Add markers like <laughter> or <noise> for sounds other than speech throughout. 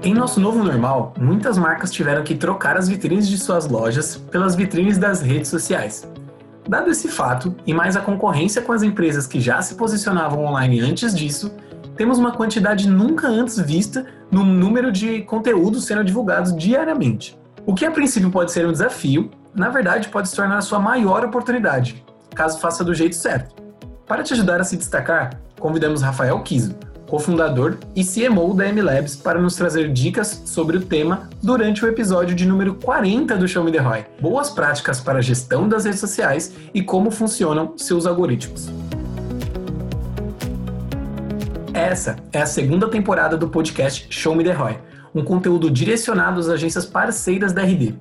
Em nosso novo normal, muitas marcas tiveram que trocar as vitrines de suas lojas pelas vitrines das redes sociais. Dado esse fato, e mais a concorrência com as empresas que já se posicionavam online antes disso, temos uma quantidade nunca antes vista no número de conteúdos sendo divulgados diariamente. O que a princípio pode ser um desafio, na verdade pode se tornar a sua maior oportunidade, caso faça do jeito certo. Para te ajudar a se destacar, convidamos Rafael Kiso, cofundador e CMO da MLabs, para nos trazer dicas sobre o tema durante o episódio de número 40 do Show Me The Roy. Boas práticas para a gestão das redes sociais e como funcionam seus algoritmos. Essa é a segunda temporada do podcast Show Me The Roy, um conteúdo direcionado às agências parceiras da RD.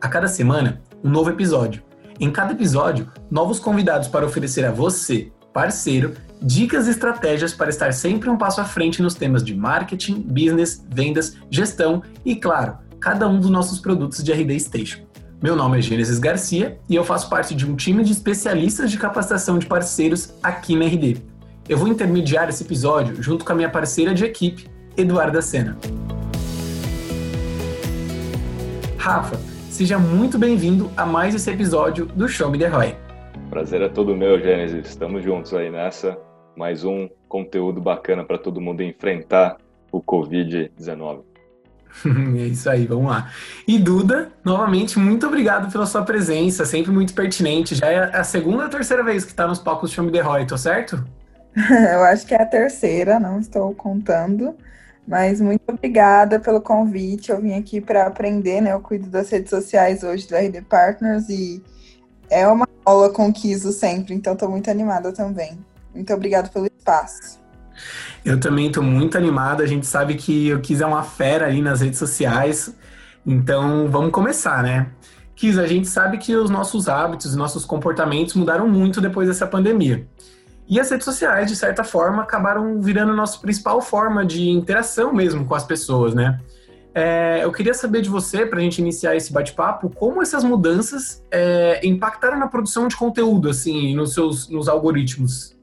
A cada semana, um novo episódio. Em cada episódio, novos convidados para oferecer a você, parceiro, dicas e estratégias para estar sempre um passo à frente nos temas de marketing, business, vendas, gestão e, claro, cada um dos nossos produtos de RD Station. Meu nome é Gênesis Garcia e eu faço parte de um time de especialistas de capacitação de parceiros aqui na RD. Eu vou intermediar esse episódio junto com a minha parceira de equipe, Eduarda Sena. Rafa, seja muito bem-vindo a mais esse episódio do Show Me The Roy. Prazer é todo meu, Gênesis. Estamos juntos aí nessa mais um conteúdo bacana para todo mundo enfrentar o Covid-19. <laughs> é isso aí, vamos lá. E Duda, novamente, muito obrigado pela sua presença, sempre muito pertinente. Já é a segunda ou terceira vez que está nos palcos do Chame de Roy, tô certo? <laughs> Eu acho que é a terceira, não estou contando. Mas muito obrigada pelo convite. Eu vim aqui para aprender, né? Eu cuido das redes sociais hoje da RD Partners e é uma aula com o Kiso sempre, então estou muito animada também. Muito obrigado pelo espaço. Eu também estou muito animada. A gente sabe que o Kiz é uma fera ali nas redes sociais. Então, vamos começar, né? Kiz, a gente sabe que os nossos hábitos, nossos comportamentos mudaram muito depois dessa pandemia. E as redes sociais, de certa forma, acabaram virando a nossa principal forma de interação mesmo com as pessoas, né? É, eu queria saber de você, para a gente iniciar esse bate-papo, como essas mudanças é, impactaram na produção de conteúdo, assim, nos seus nos algoritmos.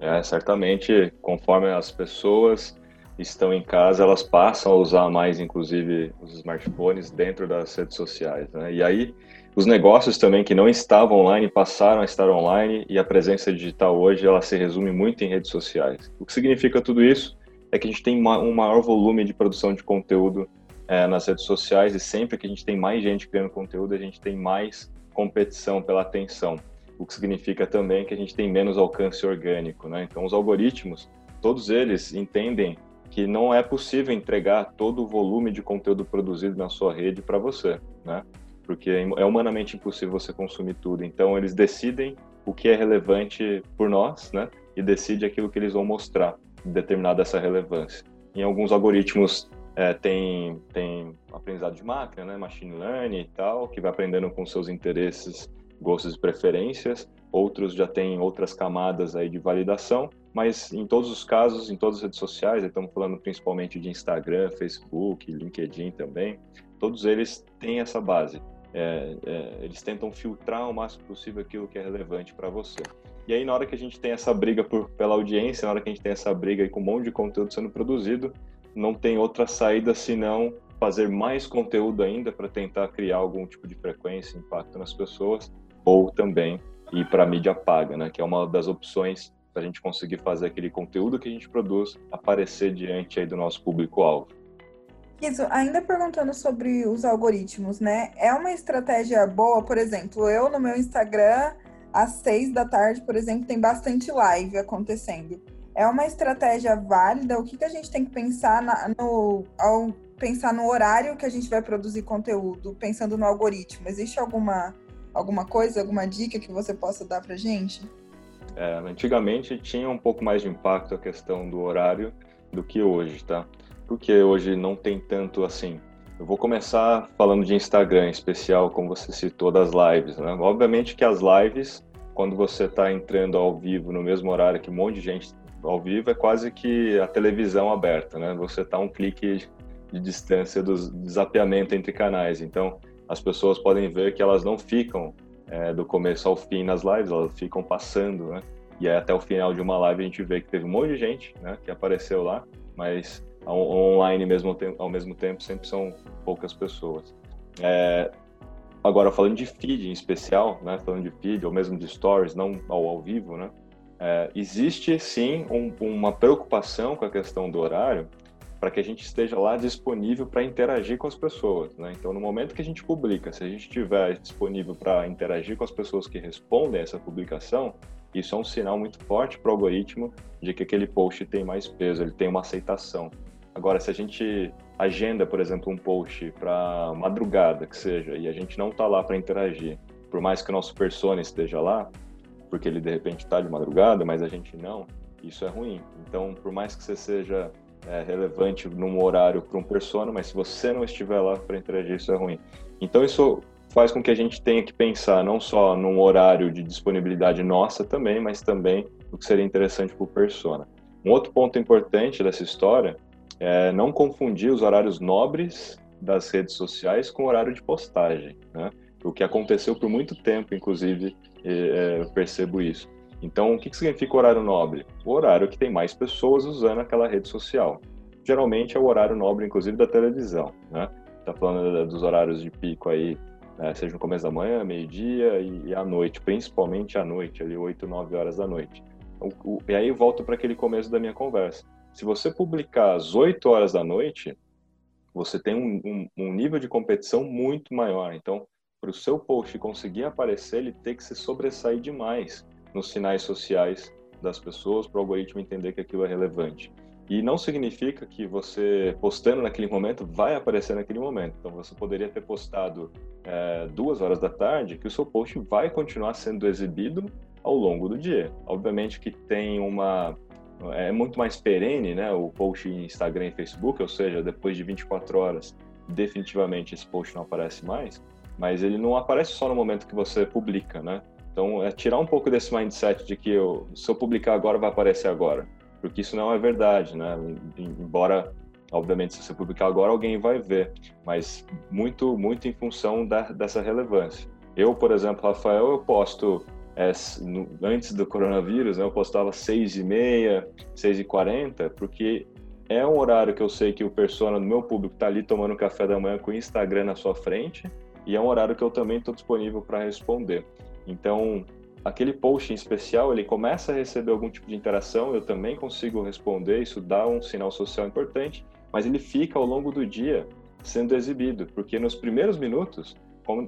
É, certamente, conforme as pessoas estão em casa, elas passam a usar mais, inclusive, os smartphones dentro das redes sociais. Né? E aí, os negócios também que não estavam online passaram a estar online e a presença digital hoje ela se resume muito em redes sociais. O que significa tudo isso é que a gente tem um maior volume de produção de conteúdo é, nas redes sociais e sempre que a gente tem mais gente criando conteúdo, a gente tem mais competição pela atenção o que significa também que a gente tem menos alcance orgânico, né? Então, os algoritmos, todos eles entendem que não é possível entregar todo o volume de conteúdo produzido na sua rede para você, né? Porque é humanamente impossível você consumir tudo. Então, eles decidem o que é relevante por nós, né? E decide aquilo que eles vão mostrar, determinada essa relevância. Em alguns algoritmos é, tem, tem aprendizado de máquina, né? Machine learning e tal, que vai aprendendo com seus interesses gostos e preferências, outros já têm outras camadas aí de validação, mas em todos os casos, em todas as redes sociais, estamos falando principalmente de Instagram, Facebook, LinkedIn também, todos eles têm essa base. É, é, eles tentam filtrar o máximo possível aquilo que é relevante para você. E aí, na hora que a gente tem essa briga por, pela audiência, na hora que a gente tem essa briga com um monte de conteúdo sendo produzido, não tem outra saída senão fazer mais conteúdo ainda para tentar criar algum tipo de frequência, impacto nas pessoas ou também ir para mídia paga, né? Que é uma das opções para a gente conseguir fazer aquele conteúdo que a gente produz aparecer diante aí do nosso público-alvo. Isso, ainda perguntando sobre os algoritmos, né? É uma estratégia boa, por exemplo, eu no meu Instagram, às seis da tarde, por exemplo, tem bastante live acontecendo. É uma estratégia válida? O que, que a gente tem que pensar na, no, ao pensar no horário que a gente vai produzir conteúdo, pensando no algoritmo? Existe alguma alguma coisa, alguma dica que você possa dar para gente? É, antigamente tinha um pouco mais de impacto a questão do horário do que hoje, tá? Porque hoje não tem tanto assim. Eu vou começar falando de Instagram em especial, como você citou, das lives, né? Obviamente que as lives, quando você está entrando ao vivo no mesmo horário que um monte de gente ao vivo, é quase que a televisão aberta, né? Você está um clique de distância do desapeamento entre canais. Então, as pessoas podem ver que elas não ficam é, do começo ao fim nas lives, elas ficam passando, né? E aí, até o final de uma live a gente vê que teve um monte de gente, né, que apareceu lá, mas online mesmo ao mesmo tempo sempre são poucas pessoas. É, agora falando de feed em especial, né, falando de feed ou mesmo de stories, não ao, ao vivo, né, é, existe sim um, uma preocupação com a questão do horário para que a gente esteja lá disponível para interagir com as pessoas. Né? Então, no momento que a gente publica, se a gente estiver disponível para interagir com as pessoas que respondem a essa publicação, isso é um sinal muito forte para o algoritmo de que aquele post tem mais peso, ele tem uma aceitação. Agora, se a gente agenda, por exemplo, um post para madrugada, que seja, e a gente não está lá para interagir, por mais que o nosso persona esteja lá, porque ele de repente está de madrugada, mas a gente não, isso é ruim. Então, por mais que você seja é, relevante num horário para um persona, mas se você não estiver lá para interagir, isso é ruim. Então, isso faz com que a gente tenha que pensar não só num horário de disponibilidade nossa também, mas também o que seria interessante para o persona. Um outro ponto importante dessa história é não confundir os horários nobres das redes sociais com o horário de postagem, né? O que aconteceu por muito tempo, inclusive, é, eu percebo isso. Então, o que, significa horário nobre? O horário que tem mais pessoas usando aquela rede social. Geralmente é o horário nobre, inclusive, da televisão, né? Tá falando dos horários de pico aí, né? seja no começo da manhã, meio-dia e, à noite, principalmente à noite, ali 8, 9 horas da noite. E aí volto para aquele começo da minha conversa. Se você publicar às 8 horas da noite, você tem um, um, um nível de competição muito maior. Então, para o seu post conseguir aparecer, ele tem que se sobressair demais nos sinais sociais das pessoas para o algoritmo entender que aquilo é relevante. E não significa que você postando naquele momento vai aparecer naquele momento. Então você poderia ter postado é, duas horas da tarde, que o seu post vai continuar sendo exibido ao longo do dia. Obviamente que tem uma é muito mais perene, né? O post em Instagram e Facebook, ou seja, depois de 24 horas, definitivamente esse post não aparece mais. Mas ele não aparece só no momento que você publica, né? Então, é tirar um pouco desse mindset de que eu, se eu publicar agora, vai aparecer agora. Porque isso não é verdade, né? Embora, obviamente, se você publicar agora, alguém vai ver. Mas muito, muito em função da, dessa relevância. Eu, por exemplo, Rafael, eu posto é, no, antes do coronavírus, né, eu postava 6 e meia, 6 e 40, porque é um horário que eu sei que o persona do meu público está ali tomando café da manhã com o Instagram na sua frente, e é um horário que eu também estou disponível para responder. Então, aquele post em especial, ele começa a receber algum tipo de interação, eu também consigo responder, isso dá um sinal social importante, mas ele fica ao longo do dia sendo exibido, porque nos primeiros minutos,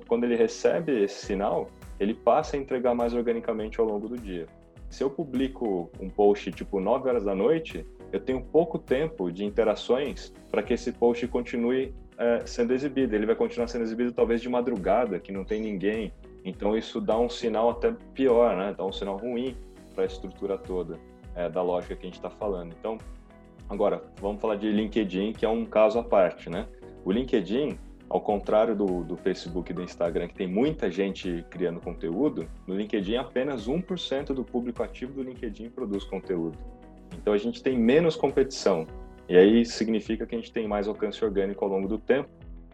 quando ele recebe esse sinal, ele passa a entregar mais organicamente ao longo do dia. Se eu publico um post tipo 9 horas da noite, eu tenho pouco tempo de interações para que esse post continue é, sendo exibido. Ele vai continuar sendo exibido talvez de madrugada, que não tem ninguém, então isso dá um sinal até pior, né? Dá um sinal ruim para a estrutura toda é, da lógica que a gente está falando. Então, agora vamos falar de LinkedIn, que é um caso à parte, né? O LinkedIn, ao contrário do, do Facebook e do Instagram, que tem muita gente criando conteúdo, no LinkedIn apenas 1% do público ativo do LinkedIn produz conteúdo. Então a gente tem menos competição. E aí significa que a gente tem mais alcance orgânico ao longo do tempo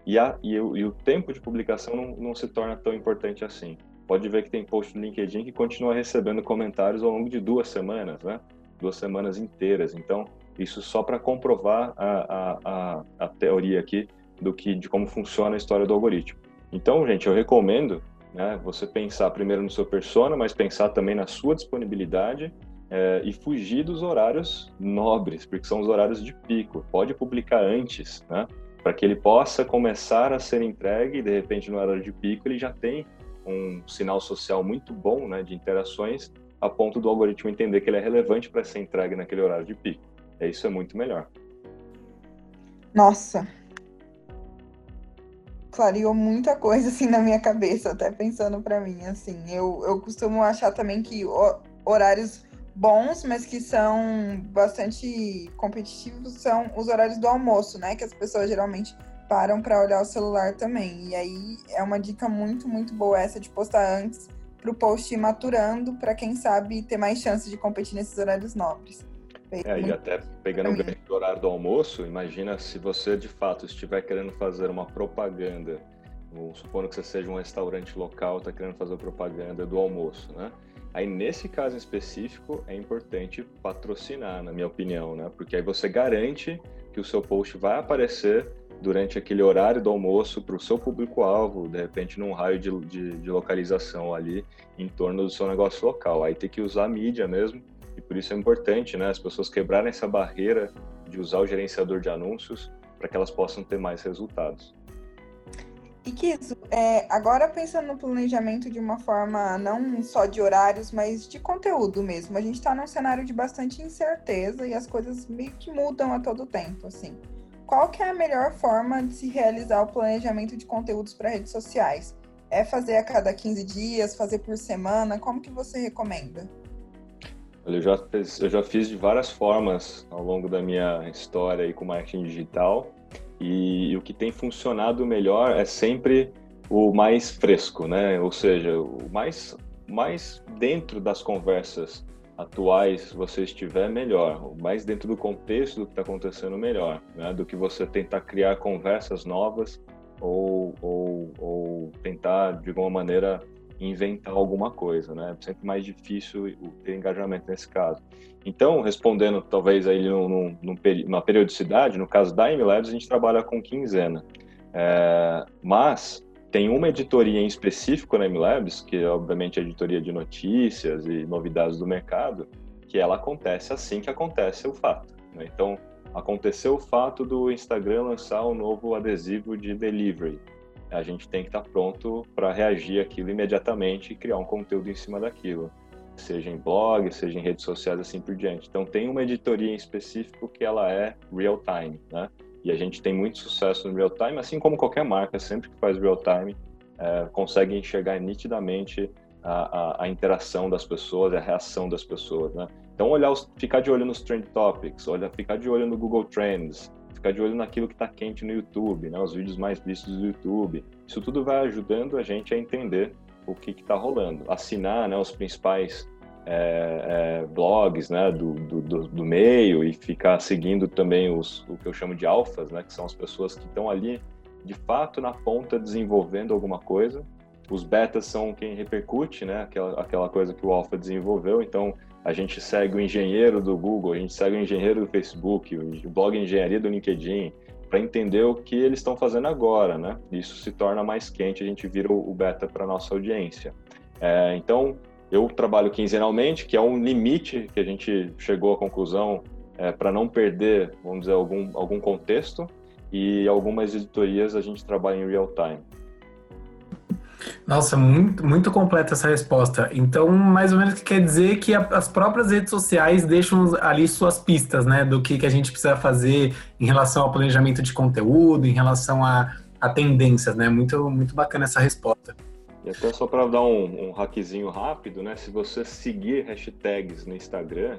e, a, e, o, e o tempo de publicação não, não, se torna tão importante assim. Pode ver que tem post no LinkedIn que continua recebendo comentários ao longo de duas semanas, né? Duas semanas inteiras. Então, isso só para comprovar a, a, a, teoria aqui do que de como funciona a história do algoritmo. Então, gente, eu recomendo né, você pensar primeiro no seu persona, mas pensar também na sua disponibilidade é, e fugir dos horários nobres, porque são os horários de pico. Pode publicar antes, né? Para que ele possa começar a ser entregue e de repente no horário de pico ele já tem um sinal social muito bom né, de interações a ponto do algoritmo entender que ele é relevante para ser entregue naquele horário de pico. É isso é muito melhor. Nossa, clareou muita coisa assim na minha cabeça, até pensando para mim assim. Eu, eu costumo achar também que horários bons, mas que são bastante competitivos, são os horários do almoço, né? Que as pessoas geralmente param para olhar o celular também. E aí é uma dica muito, muito boa essa de postar antes para o post ir maturando, para quem sabe ter mais chance de competir nesses horários nobres. É, e até pegando o gancho do horário do almoço, imagina se você de fato estiver querendo fazer uma propaganda, supondo que você seja um restaurante local, está querendo fazer propaganda do almoço, né? Aí, nesse caso específico, é importante patrocinar, na minha opinião, né? Porque aí você garante que o seu post vai aparecer durante aquele horário do almoço para o seu público-alvo, de repente num raio de, de, de, localização ali em torno do seu negócio local. Aí tem que usar a mídia mesmo, e por isso é importante né, as pessoas quebrarem essa barreira de usar o gerenciador de anúncios para que elas possam ter mais resultados. E Kiso, é, agora pensando no planejamento de uma forma não só de horários, mas de conteúdo mesmo. A gente está num cenário de bastante incerteza e as coisas meio que mudam a todo tempo, assim. Qual que é a melhor forma de se realizar o planejamento de conteúdos para redes sociais? É fazer a cada 15 dias, fazer por semana? Como que você recomenda? Eu já, fiz, eu já fiz de várias formas ao longo da minha história aí com marketing digital e, e, o que tem funcionado melhor é sempre o mais fresco, né? Ou seja, o mais, mais dentro das conversas atuais você estiver, melhor. Mais dentro do contexto do que está acontecendo, melhor. Né? Do que você tentar criar conversas novas ou, ou, ou tentar, de alguma maneira, inventar alguma coisa, né? É sempre mais difícil ter engajamento nesse caso. Então, respondendo talvez aí num, num, numa periodicidade, no caso da MLabs, a gente trabalha com quinzena. É, mas tem uma editoria em específico na MLabs, que é obviamente a editoria de notícias e novidades do mercado, que ela acontece assim que acontece o fato. Né? Então, aconteceu o fato do Instagram lançar um novo adesivo de delivery a gente tem que estar pronto para reagir aquilo imediatamente e criar um conteúdo em cima daquilo, seja em blog, seja em redes sociais, assim por diante. Então tem uma editoria em específico que ela é real time, né? E a gente tem muito sucesso no real time, assim como qualquer marca, sempre que faz real time, é, consegue enxergar nitidamente a, a, a, interação das pessoas, a reação das pessoas, né? Então olhar, os, ficar de olho nos trend topics, olhar, ficar de olho no Google Trends, ficar de olho naquilo que está quente no YouTube, né? Os vídeos mais vistos do YouTube. Isso tudo vai ajudando a gente a entender o que está rolando. Assinar né, os principais é, é, blogs né, do, do, do, meio e ficar seguindo também os, o que eu chamo de alfas, né, que são as pessoas que estão ali de fato na ponta desenvolvendo alguma coisa. Os betas são quem repercute né, aquela, aquela coisa que o alfa desenvolveu, então a gente segue o engenheiro do Google, a gente segue o engenheiro do Facebook, o blog engenharia do LinkedIn, para entender o que eles estão fazendo agora, né? Isso se torna mais quente, a gente vira o beta para nossa audiência. É, então, eu trabalho quinzenalmente, que é um limite que a gente chegou à conclusão é, para não perder, vamos dizer, algum, algum contexto, e algumas editorias a gente trabalha em real time. Nossa, muito, muito completa essa resposta. Então, mais ou menos, quer dizer que a, as próprias redes sociais deixam ali suas pistas, né, do que, que a gente precisa fazer em relação ao planejamento de conteúdo, em relação a, a tendências, né? Muito, muito bacana essa resposta. E até só para dar um, um hackzinho rápido, né? Se você seguir hashtags no Instagram,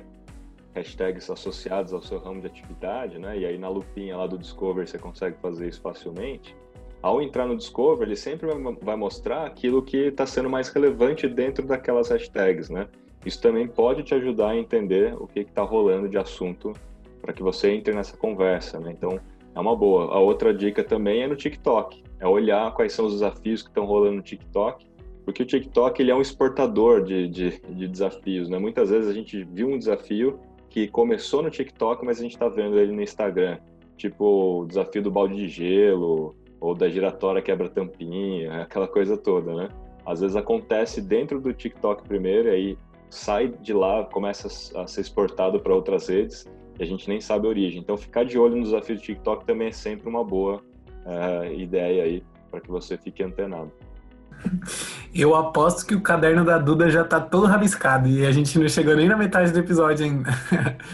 hashtags associados ao seu ramo de atividade, né? E aí na lupinha lá do Discover você consegue fazer isso facilmente ao entrar no Discover, ele sempre vai mostrar aquilo que está sendo mais relevante dentro daquelas hashtags, né? Isso também pode te ajudar a entender o que está rolando de assunto para que você entre nessa conversa, né? Então, é uma boa. A outra dica também é no TikTok, é olhar quais são os desafios que estão rolando no TikTok, porque o TikTok ele é um exportador de, de, de desafios, né? Muitas vezes a gente viu um desafio que começou no TikTok, mas a gente está vendo ele no Instagram, tipo o desafio do balde de gelo, ou da giratória quebra tampinha, aquela coisa toda, né? Às vezes acontece dentro do TikTok primeiro, e aí sai de lá, começa a ser exportado para outras redes e a gente nem sabe a origem. Então, ficar de olho no desafio do TikTok também é sempre uma boa uh, ideia aí para que você fique antenado. Eu aposto que o caderno da Duda já está todo rabiscado e a gente não chegou nem na metade do episódio ainda.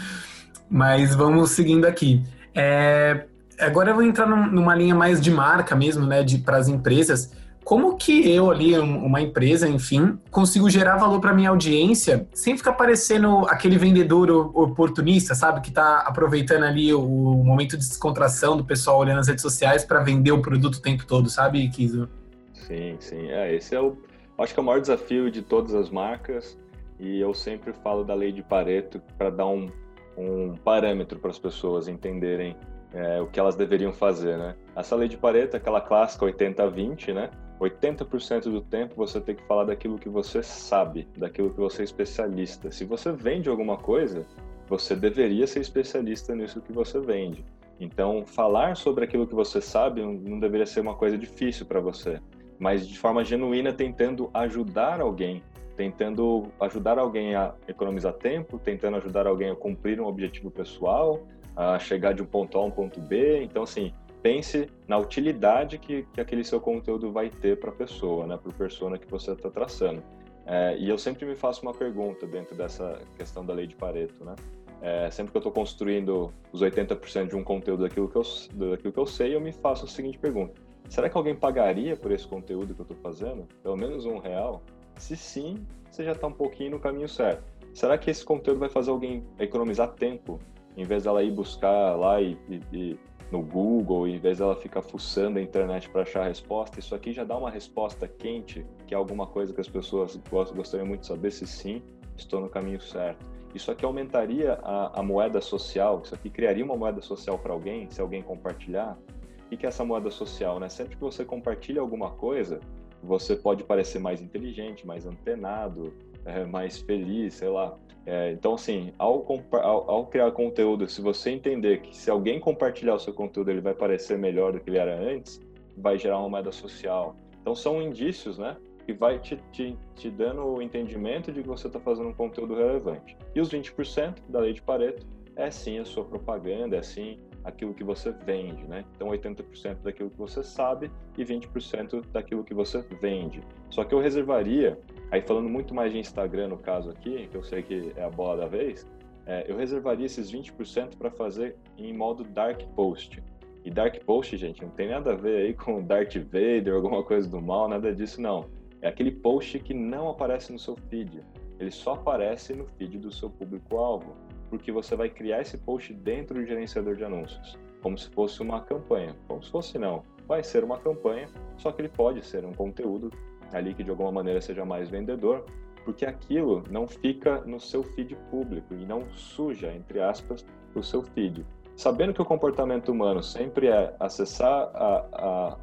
<laughs> Mas vamos seguindo aqui. É, agora eu vou entrar numa linha mais de marca mesmo, né, de para as empresas. Como que eu ali, uma empresa, enfim, consigo gerar valor para minha audiência sem ficar parecendo aquele vendedor oportunista, sabe, que está aproveitando ali o momento de descontração do pessoal olhando as redes sociais para vender o produto o tempo todo, sabe, Kizo? Sim, sim. É, esse é o, acho que é o maior desafio de todas as marcas e eu sempre falo da lei de Pareto para dar um, um parâmetro para as pessoas entenderem é, o que elas deveriam fazer, né? Essa lei de Pareto, aquela clássica 80-20, né? 80% do tempo você tem que falar daquilo que você sabe, daquilo que você é especialista. Se você vende alguma coisa, você deveria ser especialista nisso que você vende. Então, falar sobre aquilo que você sabe não deveria ser uma coisa difícil para você, mas de forma genuína, tentando ajudar alguém, tentando ajudar alguém a economizar tempo, tentando ajudar alguém a cumprir um objetivo pessoal, a chegar de um ponto A a um ponto B. Então, assim, pense na utilidade que, que aquele seu conteúdo vai ter para a pessoa, né, para a persona que você está traçando. É, e eu sempre me faço uma pergunta dentro dessa questão da lei de Pareto, né? É, sempre que eu estou construindo os 80% de um conteúdo daquilo que, eu, daquilo que eu sei, eu me faço a seguinte pergunta: será que alguém pagaria por esse conteúdo que eu estou fazendo? Pelo menos um real? Se sim, você já está um pouquinho no caminho certo. Será que esse conteúdo vai fazer alguém economizar tempo, em vez dela ir buscar lá e, e, e no Google, em vez dela ficar fuçando a internet para achar a resposta, isso aqui já dá uma resposta quente, que é alguma coisa que as pessoas gostariam muito de saber se sim, estou no caminho certo. Isso aqui aumentaria a, a moeda social, isso aqui criaria uma moeda social para alguém, se alguém compartilhar. O que é essa moeda social? Né? Sempre que você compartilha alguma coisa, você pode parecer mais inteligente, mais antenado, é, mais feliz, sei lá. É, então, assim, ao, ao, ao, criar conteúdo, se você entender que se alguém compartilhar o seu conteúdo, ele vai parecer melhor do que ele era antes, vai gerar uma moeda social. Então, são indícios, né? Que vai te, te, te dando o entendimento de que você está fazendo um conteúdo relevante. E os 20% da lei de Pareto é sim a sua propaganda, é sim aquilo que você vende, né? Então 80% daquilo que você sabe e 20% daquilo que você vende. Só que eu reservaria, aí falando muito mais de Instagram no caso aqui, que eu sei que é a bola da vez, é, eu reservaria esses 20% para fazer em modo dark post. E dark post, gente, não tem nada a ver aí com Darth Vader, alguma coisa do mal, nada disso não. É aquele post que não aparece no seu feed. Ele só aparece no feed do seu público-alvo porque você vai criar esse post dentro do gerenciador de anúncios, como se fosse uma campanha. Como se fosse não, vai ser uma campanha, só que ele pode ser um conteúdo ali que de alguma maneira seja mais vendedor, porque aquilo não fica no seu feed público e não suja, entre aspas, o seu feed. Sabendo que o comportamento humano sempre é acessar a, a,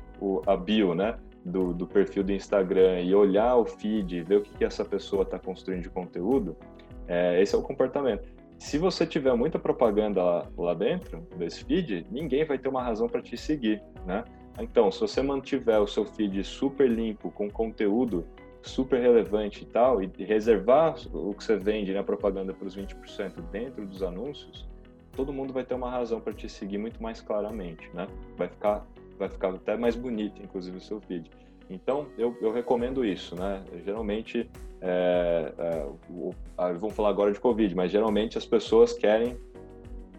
a bio, né, do, do, perfil do Instagram e olhar o feed, ver o que, que essa pessoa está construindo de conteúdo, é, esse é o comportamento se você tiver muita propaganda lá, lá dentro desse feed, ninguém vai ter uma razão para te seguir, né? Então, se você mantiver o seu feed super limpo, com conteúdo super relevante e tal, e reservar o que você vende na né, propaganda para os 20% dentro dos anúncios, todo mundo vai ter uma razão para te seguir muito mais claramente, né? Vai ficar, vai ficar até mais bonito, inclusive, o seu feed. Então, eu, eu recomendo isso, né? Geralmente, é, é, o, ah, vamos falar agora de Covid, mas geralmente as pessoas querem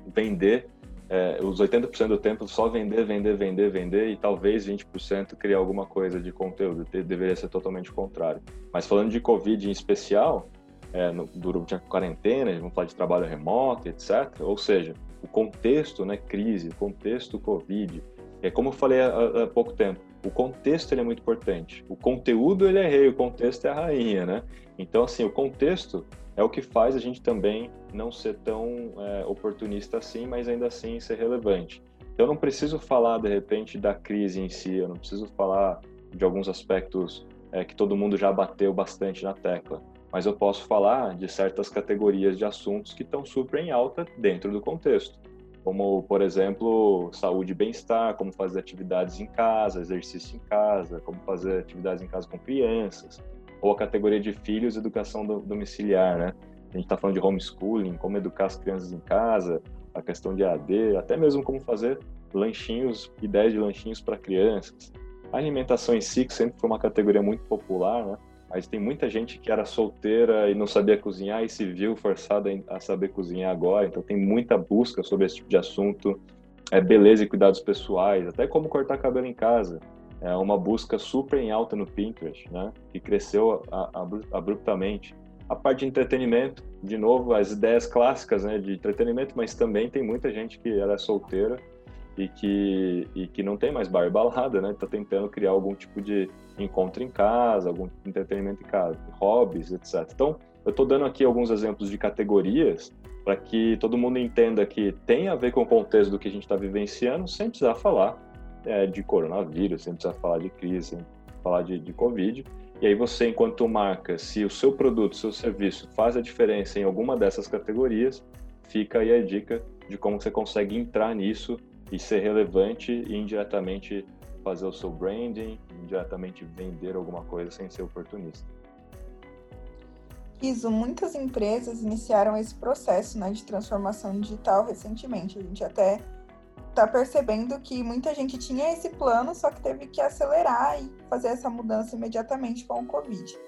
vender é, os 80% do tempo só vender, vender, vender, vender e talvez 20% criar alguma coisa de conteúdo. Deveria ser totalmente o contrário. Mas falando de Covid em especial, é, no, durante a quarentena, vamos falar de trabalho remoto, etc. Ou seja, o contexto, né, crise, o contexto Covid, é como eu falei há, há pouco tempo, o contexto ele é muito importante. O conteúdo ele é rei, o contexto é a rainha, né? Então, assim, o contexto é o que faz a gente também não ser tão é, oportunista assim, mas ainda assim ser relevante. Eu não preciso falar, de repente, da crise em si, eu não preciso falar de alguns aspectos é, que todo mundo já bateu bastante na tecla, mas eu posso falar de certas categorias de assuntos que estão super em alta dentro do contexto. Como, por exemplo, saúde e bem-estar, como fazer atividades em casa, exercício em casa, como fazer atividades em casa com crianças, ou a categoria de filhos, educação domiciliar, né? A gente está falando de homeschooling, como educar as crianças em casa, a questão de AD, até mesmo como fazer lanchinhos, ideias de lanchinhos para crianças. A alimentação em si, que sempre foi uma categoria muito popular, né? Mas tem muita gente que era solteira e não sabia cozinhar e se viu forçada a saber cozinhar agora. Então tem muita busca sobre esse tipo de assunto. É beleza e cuidados pessoais, até como cortar cabelo em casa. É uma busca super em alta no Pinterest, né? Que cresceu abruptamente. A parte de entretenimento, de novo, as ideias clássicas, né, de entretenimento, mas também tem muita gente que era solteira e que, e que não tem mais bar e balada, né? Tá tentando criar algum tipo de encontro em casa, algum entretenimento em casa, hobbies, etc. Então, eu estou dando aqui alguns exemplos de categorias para que todo mundo entenda que tem a ver com o contexto do que a gente está vivenciando, sem precisar falar é, de coronavírus, sem precisar falar de crise, sem falar de, de Covid. E aí você, enquanto marca, se o seu produto, seu serviço faz a diferença em alguma dessas categorias, fica aí a dica de como você consegue entrar nisso e ser relevante e indiretamente fazer o seu branding, indiretamente vender alguma coisa sem ser oportunista. Iso, muitas empresas iniciaram esse processo né, de transformação digital recentemente. A gente até está percebendo que muita gente tinha esse plano, só que teve que acelerar e fazer essa mudança imediatamente com o Covid.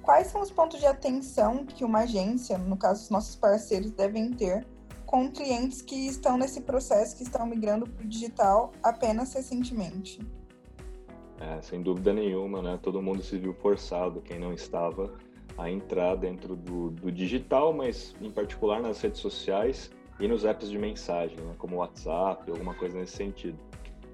Quais são os pontos de atenção que uma agência, no caso os nossos parceiros, devem ter com clientes que estão nesse processo, que estão migrando para o digital apenas recentemente? É, sem dúvida nenhuma, né? Todo mundo se viu forçado, quem não estava, a entrar dentro do, do digital, mas em particular nas redes sociais e nos apps de mensagem, né? como WhatsApp, alguma coisa nesse sentido.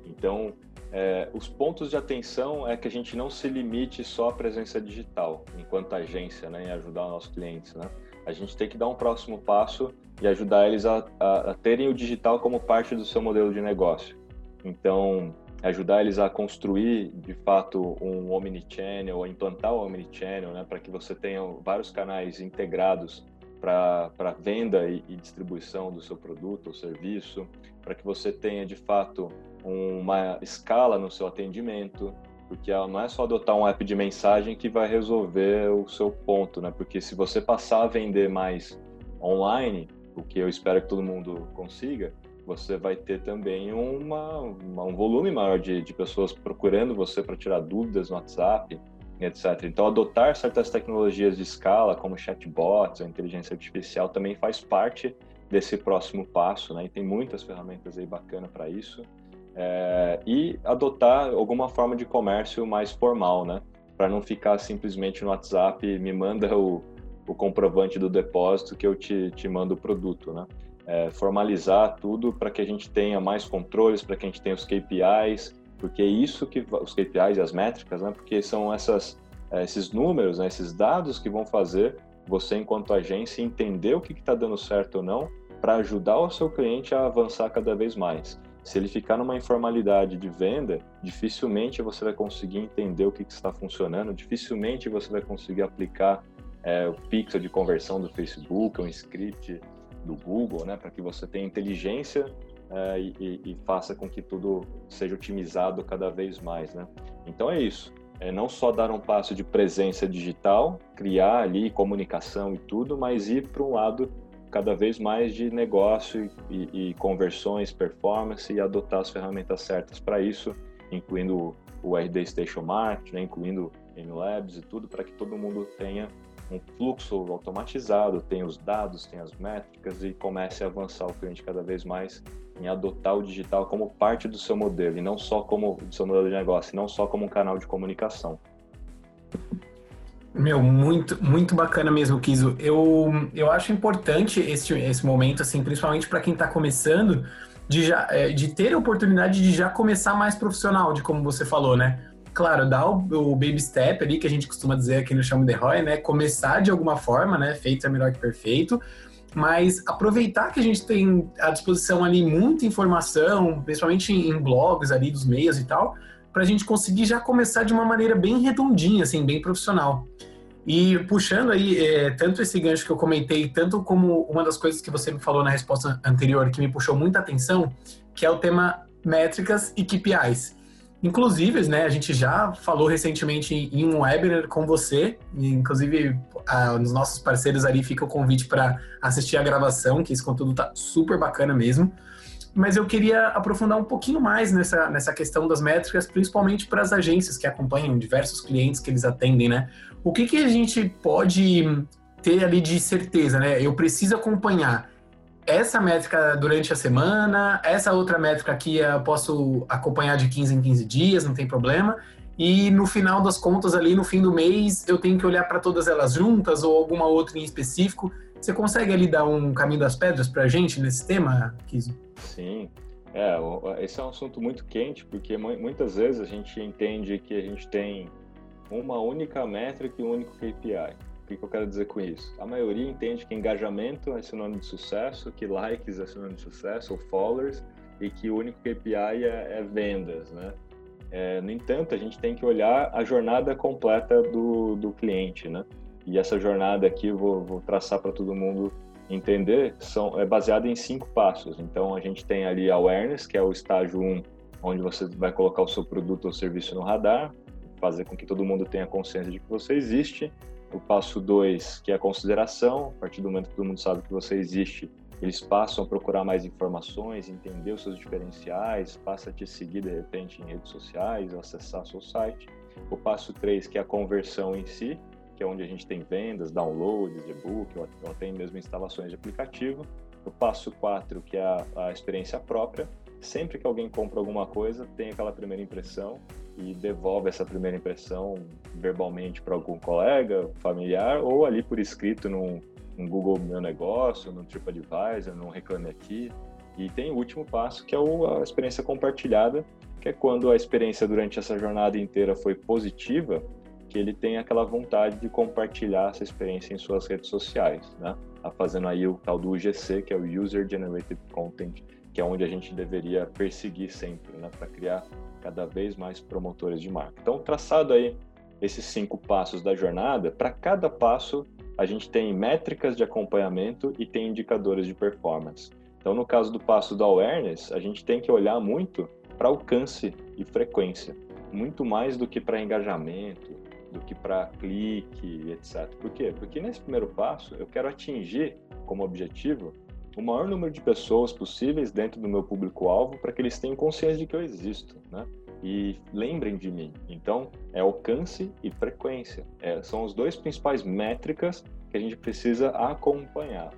Então, é, os pontos de atenção é que a gente não se limite só à presença digital, enquanto agência, né, em ajudar os nossos clientes, né? A gente tem que dar um próximo passo e ajudar eles a, a, a terem o digital como parte do seu modelo de negócio. Então, ajudar eles a construir, de fato, um omnichannel, a implantar o omnichannel, né, para que você tenha vários canais integrados para venda e, e, distribuição do seu produto ou serviço, para que você tenha, de fato, uma escala no seu atendimento, porque não é só adotar um app de mensagem que vai resolver o seu ponto, né? Porque se você passar a vender mais online, o que eu espero que todo mundo consiga, você vai ter também uma, uma um volume maior de, de pessoas procurando você para tirar dúvidas no WhatsApp, etc. Então, adotar certas tecnologias de escala, como chatbots ou inteligência artificial, também faz parte desse próximo passo, né? E tem muitas ferramentas aí bacanas para isso. É, e adotar alguma forma de comércio mais formal, né? Para não ficar simplesmente no WhatsApp, me manda o, o comprovante do depósito que eu te, te mando o produto, né? É, formalizar tudo para que a gente tenha mais controles, para que a gente tenha os KPIs, porque é isso que os KPIs e as métricas, né? Porque são essas, é, esses números, né? esses dados que vão fazer você, enquanto agência, entender o que está dando certo ou não, para ajudar o seu cliente a avançar cada vez mais. Se ele ficar numa informalidade de venda, dificilmente você vai conseguir entender o que, que está funcionando, dificilmente você vai conseguir aplicar é, o pixel de conversão do Facebook, um script do Google, né, para que você tenha inteligência é, e, e, faça com que tudo seja otimizado cada vez mais, né? Então é isso. É não só dar um passo de presença digital, criar ali comunicação e tudo, mas ir para um lado cada vez mais de negócio e, e, conversões, performance e adotar as ferramentas certas para isso, incluindo o RD Station Market, né, incluindo MLabs e tudo, para que todo mundo tenha um fluxo automatizado, tenha os dados, tenha as métricas e comece a avançar o cliente cada vez mais em adotar o digital como parte do seu modelo e não só como do seu modelo de negócio, não só como um canal de comunicação. Meu, muito, muito bacana mesmo, Kiso. Eu, eu acho importante esse, esse momento, assim, principalmente para quem está começando, de, já, é, de ter a oportunidade de já começar mais profissional, de como você falou, né? Claro, dar o, o baby step ali, que a gente costuma dizer aqui no Chamo de Roy, né? Começar de alguma forma, né? Feito é melhor que perfeito, mas aproveitar que a gente tem à disposição ali muita informação, principalmente em blogs ali dos meios e tal, para a gente conseguir já começar de uma maneira bem redondinha, assim, bem profissional. E puxando aí é, tanto esse gancho que eu comentei, tanto como uma das coisas que você me falou na resposta anterior que me puxou muita atenção, que é o tema métricas e KPIs. Inclusive, né, a gente já falou recentemente em um webinar com você, inclusive a, nos nossos parceiros ali fica o convite para assistir a gravação, que esse conteúdo tá super bacana mesmo mas eu queria aprofundar um pouquinho mais nessa, nessa questão das métricas, principalmente para as agências que acompanham diversos clientes que eles atendem, né? O que, que a gente pode ter ali de certeza, né? Eu preciso acompanhar essa métrica durante a semana, essa outra métrica aqui eu posso acompanhar de 15 em 15 dias, não tem problema. E no final das contas, ali no fim do mês, eu tenho que olhar para todas elas juntas ou alguma outra em específico. Você consegue ali dar um caminho das pedras para a gente nesse tema, Kiso? Sim. É, esse é um assunto muito quente, porque muitas vezes a gente entende que a gente tem uma única métrica e um único KPI. O que eu quero dizer com isso? A maioria entende que engajamento é sinônimo de sucesso, que likes é sinônimo de sucesso, ou followers, e que o único KPI é, é vendas, né? É, no entanto, a gente tem que olhar a jornada completa do, do cliente, né? E essa jornada aqui vou, vou traçar para todo mundo entender são é baseado em cinco passos. Então a gente tem ali awareness, que é o estágio 1, um, onde você vai colocar o seu produto ou serviço no radar, fazer com que todo mundo tenha consciência de que você existe. O passo 2, que é a consideração, a partir do momento que todo mundo sabe que você existe, eles passam a procurar mais informações, entender os seus diferenciais, passa a te seguir de repente em redes sociais, acessar seu site. O passo 3, que é a conversão em si, que é onde a gente tem vendas, downloads, e-book, ou até mesmo instalações de aplicativo. O passo 4, que é a, a experiência própria. Sempre que alguém compra alguma coisa, tem aquela primeira impressão e devolve essa primeira impressão verbalmente para algum colega, familiar, ou ali por escrito no Google Meu Negócio, no TripAdvisor, no Reclame Aqui. E tem o último passo, que é a experiência compartilhada, que é quando a experiência durante essa jornada inteira foi positiva, que ele tem aquela vontade de compartilhar essa experiência em suas redes sociais, né? Tá fazendo aí o tal do UGC, que é o User Generated Content, que é onde a gente deveria perseguir sempre, né? Para criar cada vez mais promotores de marca. Então, traçado aí esses cinco passos da jornada, para cada passo a gente tem métricas de acompanhamento e tem indicadores de performance. Então, no caso do passo do awareness, a gente tem que olhar muito para alcance e frequência, muito mais do que para engajamento, do que para clique, etc. Por quê? Porque nesse primeiro passo eu quero atingir como objetivo o maior número de pessoas possíveis dentro do meu público-alvo para que eles tenham consciência de que eu existo, né? E lembrem de mim. Então, é alcance e frequência. É, são os dois principais métricas que a gente precisa acompanhar.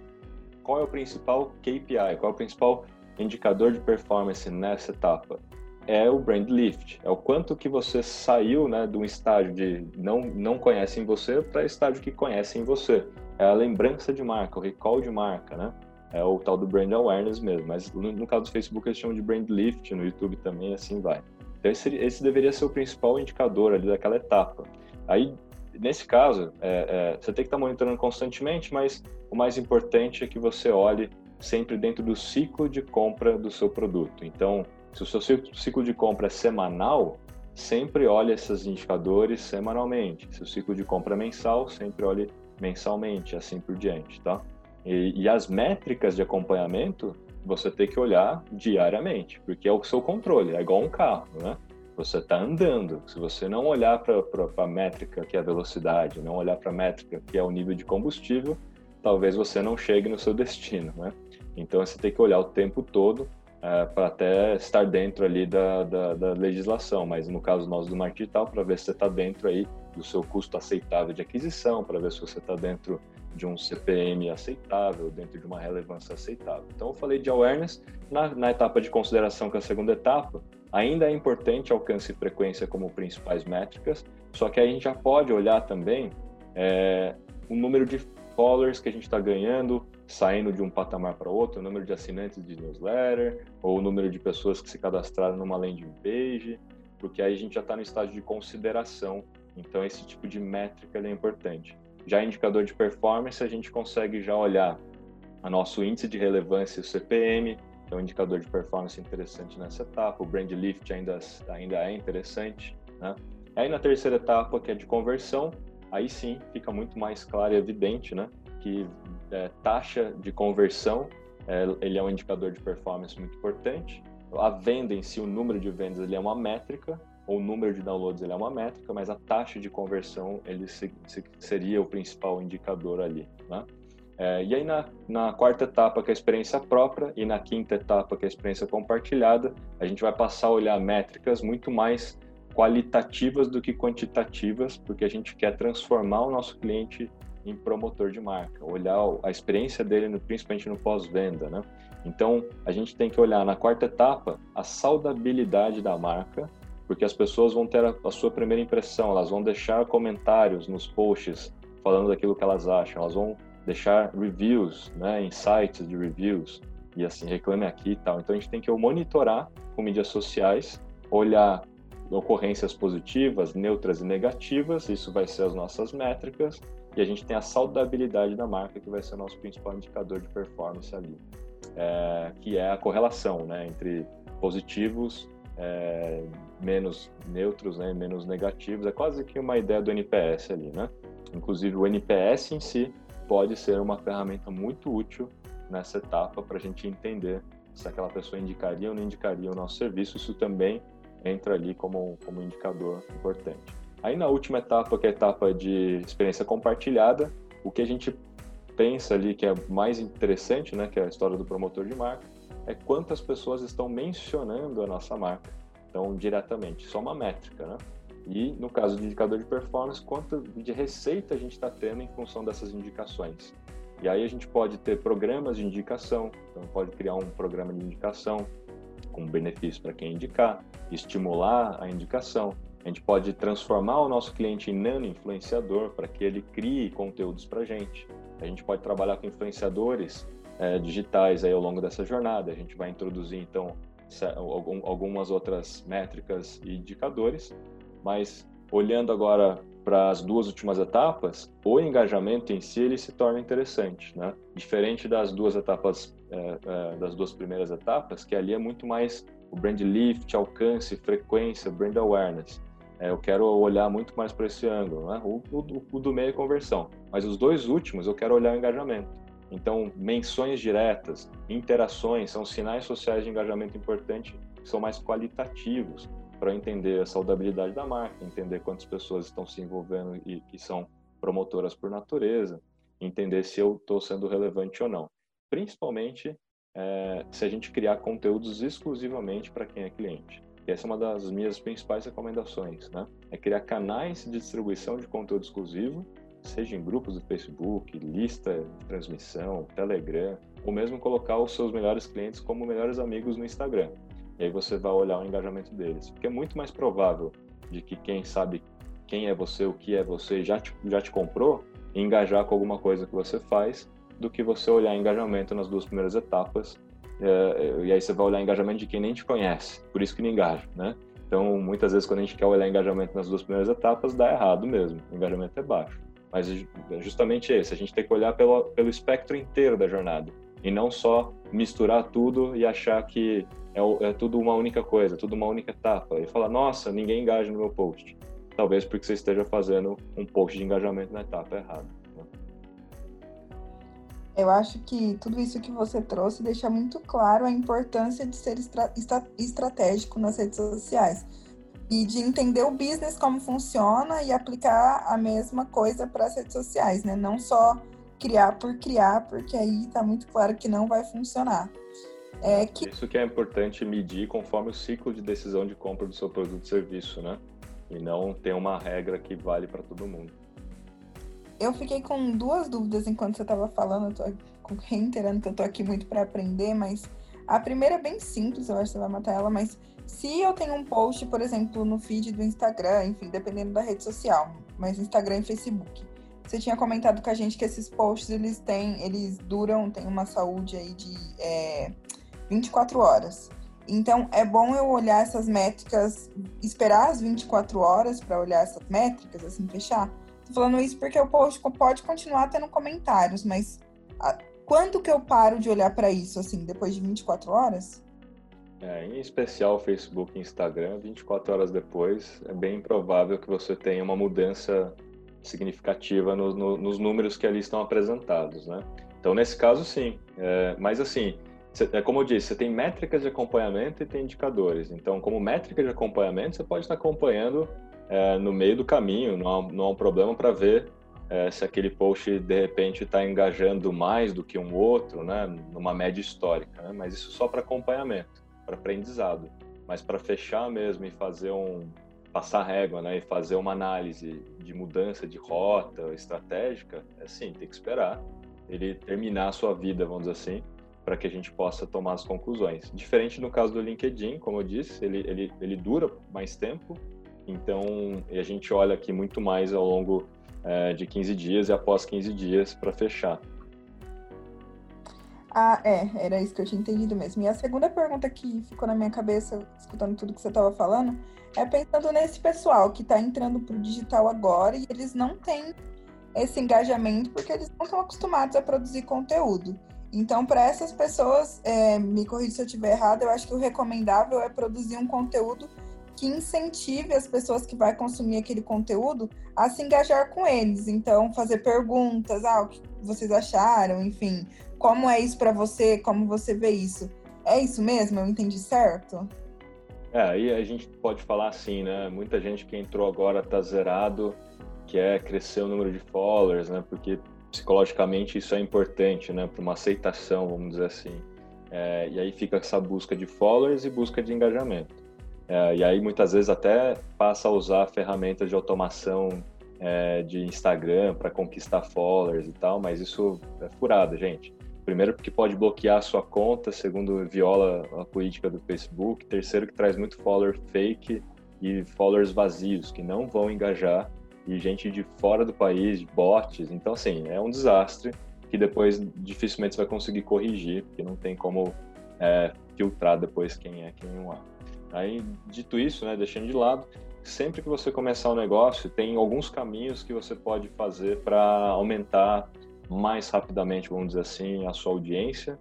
Qual é o principal KPI? Qual é o principal indicador de performance nessa etapa? é o brand lift, é o quanto que você saiu né, de um estágio de não, não conhecem você para estágio que conhecem você. É a lembrança de marca, o recall de marca, né? É o tal do brand awareness mesmo. Mas no, no caso do Facebook eles chamam de brand lift, no YouTube também assim vai. Então esse, esse deveria ser o principal indicador ali daquela etapa. Aí, nesse caso, é, é, você tem que estar monitorando constantemente, mas o mais importante é que você olhe sempre dentro do ciclo de compra do seu produto. Então, se o seu ciclo de compra é semanal, sempre olhe esses indicadores semanalmente. Se o ciclo de compra é mensal, sempre olhe mensalmente, assim por diante, tá? E, e as métricas de acompanhamento, você tem que olhar diariamente, porque é o seu controle, é igual um carro, né? Você está andando. Se você não olhar para a métrica, que é a velocidade, não olhar para a métrica, que é o nível de combustível, talvez você não chegue no seu destino, né? Então você tem que olhar o tempo todo é, para até estar dentro ali da, da, da, legislação, mas no caso nós do marketing digital, para ver se você está dentro aí do seu custo aceitável de aquisição, para ver se você está dentro de um CPM aceitável, dentro de uma relevância aceitável. Então eu falei de awareness, na, na etapa de consideração, que é a segunda etapa, ainda é importante alcance e frequência como principais métricas, só que a gente já pode olhar também é, o número de followers que a gente está ganhando, saindo de um patamar para outro, o número de assinantes de newsletter, ou o número de pessoas que se cadastraram numa landing page, porque aí a gente já está no estágio de consideração, então esse tipo de métrica é importante. Já indicador de performance, a gente consegue já olhar a nosso índice de relevância, o CPM, que é um indicador de performance interessante nessa etapa, o brand lift ainda, ainda é interessante, né? Aí na terceira etapa, que é de conversão, aí sim fica muito mais claro e evidente, né? Que é, taxa de conversão, é, ele é um indicador de performance muito importante. A venda em si, o número de vendas, ele é uma métrica, o número de downloads ele é uma métrica, mas a taxa de conversão ele se, se, seria o principal indicador ali, né? É, e aí na, na, quarta etapa, que é a experiência própria, e na quinta etapa, que é a experiência compartilhada, a gente vai passar a olhar métricas muito mais qualitativas do que quantitativas, porque a gente quer transformar o nosso cliente em promotor de marca, olhar a experiência dele, principalmente no pós-venda, né? Então, a gente tem que olhar na quarta etapa a saudabilidade da marca, porque as pessoas vão ter a, a sua primeira impressão, elas vão deixar comentários nos posts falando daquilo que elas acham, elas vão deixar reviews, né, em sites de reviews e assim reclame aqui e tal. Então a gente tem que monitorar com mídias sociais, olhar ocorrências positivas, neutras e negativas, isso vai ser as nossas métricas, e a gente tem a saudabilidade da marca, que vai ser o nosso principal indicador de performance ali, é, que é a correlação né, entre positivos, é, menos neutros, né, menos negativos, é quase que uma ideia do NPS ali, né? Inclusive o NPS em si pode ser uma ferramenta muito útil nessa etapa para a gente entender se aquela pessoa indicaria ou não indicaria o nosso serviço. Isso também entra ali como, como indicador importante. Aí na última etapa, que é a etapa de experiência compartilhada, o que a gente pensa ali que é mais interessante, né, que é a história do promotor de marca, é quantas pessoas estão mencionando a nossa marca, então diretamente, só uma métrica, né? E no caso de indicador de performance, quanto de receita a gente está tendo em função dessas indicações. E aí a gente pode ter programas de indicação, então pode criar um programa de indicação com benefício para quem indicar, estimular a indicação. A gente pode transformar o nosso cliente em nano influenciador para que ele crie conteúdos para gente. A gente pode trabalhar com influenciadores é, digitais aí ao longo dessa jornada. A gente vai introduzir então algumas outras métricas e indicadores, mas olhando agora para as duas últimas etapas, o engajamento em si ele se torna interessante, né? Diferente das duas etapas, é, é, das duas primeiras etapas, que ali é muito mais o brand lift, alcance, frequência, brand awareness. É, eu quero olhar muito mais para esse ângulo, né? O, o, o, do meio é conversão, mas os dois últimos eu quero olhar o engajamento. Então, menções diretas, interações são sinais sociais de engajamento importante que são mais qualitativos para entender a saudabilidade da marca, entender quantas pessoas estão se envolvendo e que são promotoras por natureza, entender se eu estou sendo relevante ou não. Principalmente é, se a gente criar conteúdos exclusivamente para quem é cliente. E essa é uma das minhas principais recomendações, né? É criar canais de distribuição de conteúdo exclusivo, seja em grupos do Facebook, lista transmissão, Telegram, ou mesmo colocar os seus melhores clientes como melhores amigos no Instagram. E aí você vai olhar o engajamento deles. Porque é muito mais provável de que quem sabe quem é você, o que é você, já te, já te comprou, engajar com alguma coisa que você faz, do que você olhar engajamento nas duas primeiras etapas é, e aí você vai olhar engajamento de quem nem te conhece, por isso que não engaja, né? Então, muitas vezes, quando a gente quer olhar engajamento nas duas primeiras etapas, dá errado mesmo, o engajamento é baixo. Mas é justamente esse, a gente tem que olhar pelo, pelo espectro inteiro da jornada, e não só misturar tudo e achar que é, é tudo uma única coisa, tudo uma única etapa, e falar, nossa, ninguém engaja no meu post. Talvez porque você esteja fazendo um post de engajamento na etapa errada. Eu acho que tudo isso que você trouxe deixa muito claro a importância de ser estra estratégico nas redes sociais e de entender o business como funciona e aplicar a mesma coisa para as redes sociais, né? Não só criar por criar, porque aí está muito claro que não vai funcionar. É que... Isso que é importante medir conforme o ciclo de decisão de compra do seu produto ou serviço, né? E não ter uma regra que vale para todo mundo. Eu fiquei com duas dúvidas enquanto você estava falando, eu tô reiterando que eu tô aqui muito para aprender, mas a primeira é bem simples, eu acho que você vai matar ela, mas se eu tenho um post, por exemplo, no feed do Instagram, enfim, dependendo da rede social, mas Instagram e Facebook. Você tinha comentado com a gente que esses posts eles têm, eles duram, tem uma saúde aí de é, 24 horas. Então é bom eu olhar essas métricas, esperar as 24 horas para olhar essas métricas, assim, fechar. Tô falando isso porque o post pode continuar tendo comentários, mas a, quando que eu paro de olhar para isso, assim, depois de 24 horas? É, em especial Facebook e Instagram, 24 horas depois, é bem provável que você tenha uma mudança significativa no, no, nos números que ali estão apresentados, né? Então, nesse caso, sim. É, mas, assim, cê, é como eu disse, você tem métricas de acompanhamento e tem indicadores. Então, como métrica de acompanhamento, você pode estar acompanhando é, no meio do caminho, não há, não há um problema para ver é, se aquele post de repente está engajando mais do que um outro, né, numa média histórica, né? mas isso só para acompanhamento, para aprendizado, mas para fechar mesmo e fazer um passar régua, né, e fazer uma análise de mudança de rota estratégica, é assim, tem que esperar ele terminar a sua vida, vamos dizer assim, para que a gente possa tomar as conclusões. Diferente no caso do LinkedIn, como eu disse, ele, ele, ele dura mais tempo, então, a gente olha aqui muito mais ao longo é, de 15 dias e após 15 dias para fechar. Ah, é, era isso que eu tinha entendido mesmo. E a segunda pergunta que ficou na minha cabeça, escutando tudo que você estava falando, é pensando nesse pessoal que está entrando para o digital agora e eles não têm esse engajamento porque eles não estão acostumados a produzir conteúdo. Então, para essas pessoas, é, me corrija se eu estiver errado, eu acho que o recomendável é produzir um conteúdo que incentive as pessoas que vai consumir aquele conteúdo a se engajar com eles. Então, fazer perguntas, ah, vocês acharam, enfim, como é isso para você, como você vê isso. É isso mesmo? Eu entendi certo? É, aí a gente pode falar assim, né? Muita gente que entrou agora tá zerado, quer crescer o número de followers, né? Porque psicologicamente isso é importante, né? Para uma aceitação, vamos dizer assim. É, e aí fica essa busca de followers e busca de engajamento. É, e aí muitas vezes até passa a usar ferramentas de automação é, de Instagram para conquistar followers e tal, mas isso é furada, gente. Primeiro, porque pode bloquear a sua conta, segundo, viola a política do Facebook. Terceiro, que traz muito follower fake e followers vazios, que não vão engajar, e gente de fora do país, bots. Então, assim, é um desastre que depois dificilmente você vai conseguir corrigir, porque não tem como é, filtrar depois quem é quem não é. Aí, dito isso, né, deixando de lado, sempre que você começar um negócio, tem alguns caminhos que você pode fazer para aumentar mais rapidamente, vamos dizer assim, a sua audiência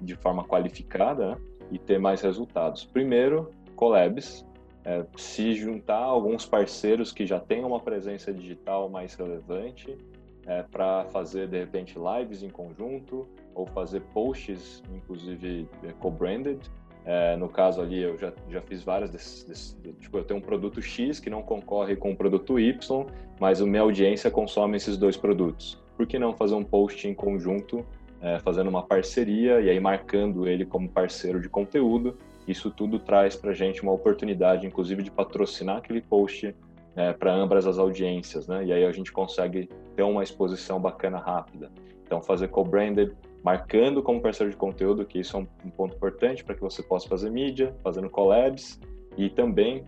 de forma qualificada né, e ter mais resultados. Primeiro, collabs, é, se juntar a alguns parceiros que já tenham uma presença digital mais relevante é, para fazer, de repente, lives em conjunto ou fazer posts, inclusive é, co-branded. É, no caso ali, eu já, já fiz várias desses, desses, Tipo, eu tenho um produto X que não concorre com o produto Y, mas a minha audiência consome esses dois produtos por que não fazer um post em conjunto, é, fazendo uma parceria e aí marcando ele como parceiro de conteúdo? Isso tudo traz para a gente uma oportunidade, inclusive, de patrocinar aquele post é, para ambas as audiências, né? E aí a gente consegue ter uma exposição bacana rápida. Então, fazer co-branded, marcando como parceiro de conteúdo, que isso é um, ponto importante para que você possa fazer mídia, fazendo collabs e também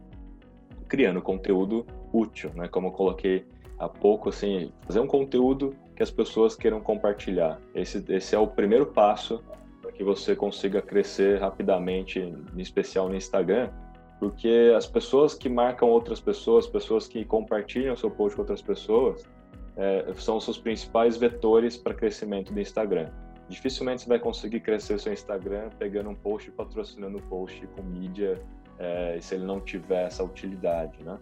criando conteúdo útil, né? Como eu coloquei há pouco, assim, fazer um conteúdo que as pessoas queiram compartilhar. Esse, esse é o primeiro passo para que você consiga crescer rapidamente, em especial no Instagram, porque as pessoas que marcam outras pessoas, pessoas que compartilham seu post com outras pessoas, é, são os seus principais vetores para crescimento do Instagram. Dificilmente você vai conseguir crescer seu Instagram pegando um post e patrocinando o um post com mídia, é, se ele não tiver essa utilidade, né?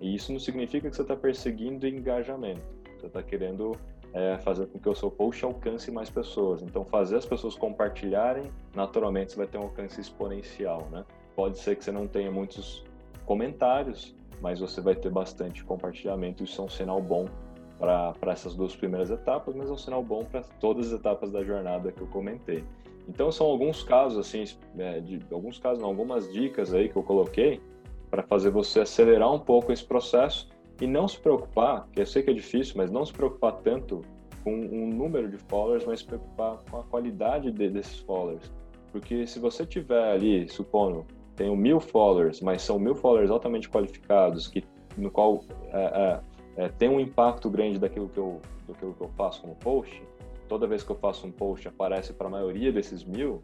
E isso não significa que você está perseguindo engajamento. Você está querendo é, fazer com que o seu post alcance mais pessoas. Então, fazer as pessoas compartilharem, naturalmente você vai ter um alcance exponencial, né? Pode ser que você não tenha muitos comentários, mas você vai ter bastante compartilhamento. Isso é um sinal bom para essas duas primeiras etapas, mas é um sinal bom para todas as etapas da jornada que eu comentei. Então, são alguns casos, assim, é, de, alguns casos, não, algumas dicas aí que eu coloquei para fazer você acelerar um pouco esse processo e não se preocupar, que eu sei que é difícil, mas não se preocupar tanto com um número de followers, mas se preocupar com a qualidade de, desses followers. Porque se você tiver ali, supondo, tenho mil followers, mas são mil followers altamente qualificados, que, no qual é, é, é, tem um impacto grande daquilo que eu, do que eu faço como post, toda vez que eu faço um post aparece para a maioria desses mil,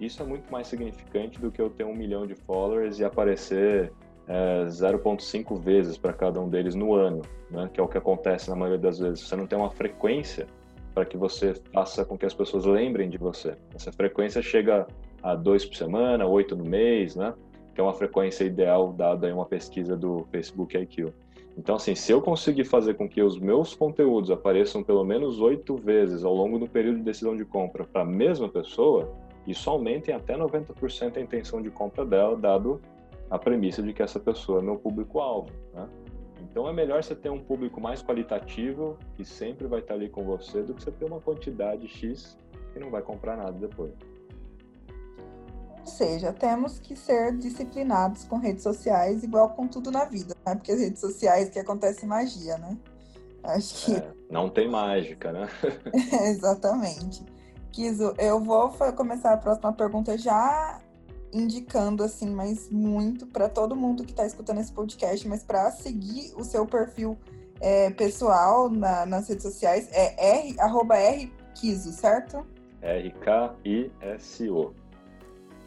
isso é muito mais significante do que eu ter um milhão de followers e aparecer é, 0,5 vezes para cada um deles no ano, né? que é o que acontece na maioria das vezes. Você não tem uma frequência para que você faça com que as pessoas lembrem de você. Essa frequência chega a dois por semana, oito no mês, né? que é uma frequência ideal dada em uma pesquisa do Facebook IQ. Então, assim, se eu conseguir fazer com que os meus conteúdos apareçam pelo menos oito vezes ao longo do período de decisão de compra para a mesma pessoa, isso aumenta em até 90% a intenção de compra dela, dado a premissa de que essa pessoa é meu público-alvo. Né? Então é melhor você ter um público mais qualitativo, que sempre vai estar ali com você, do que você ter uma quantidade X que não vai comprar nada depois. Ou seja, temos que ser disciplinados com redes sociais, igual com tudo na vida, né? Porque as redes sociais que acontece magia, né? Acho que. É, não tem mágica, né? <laughs> exatamente. Kiso, eu vou começar a próxima pergunta já indicando assim, mas muito para todo mundo que está escutando esse podcast, mas para seguir o seu perfil é, pessoal na, nas redes sociais é r arroba r Kiso, certo? R K I S O.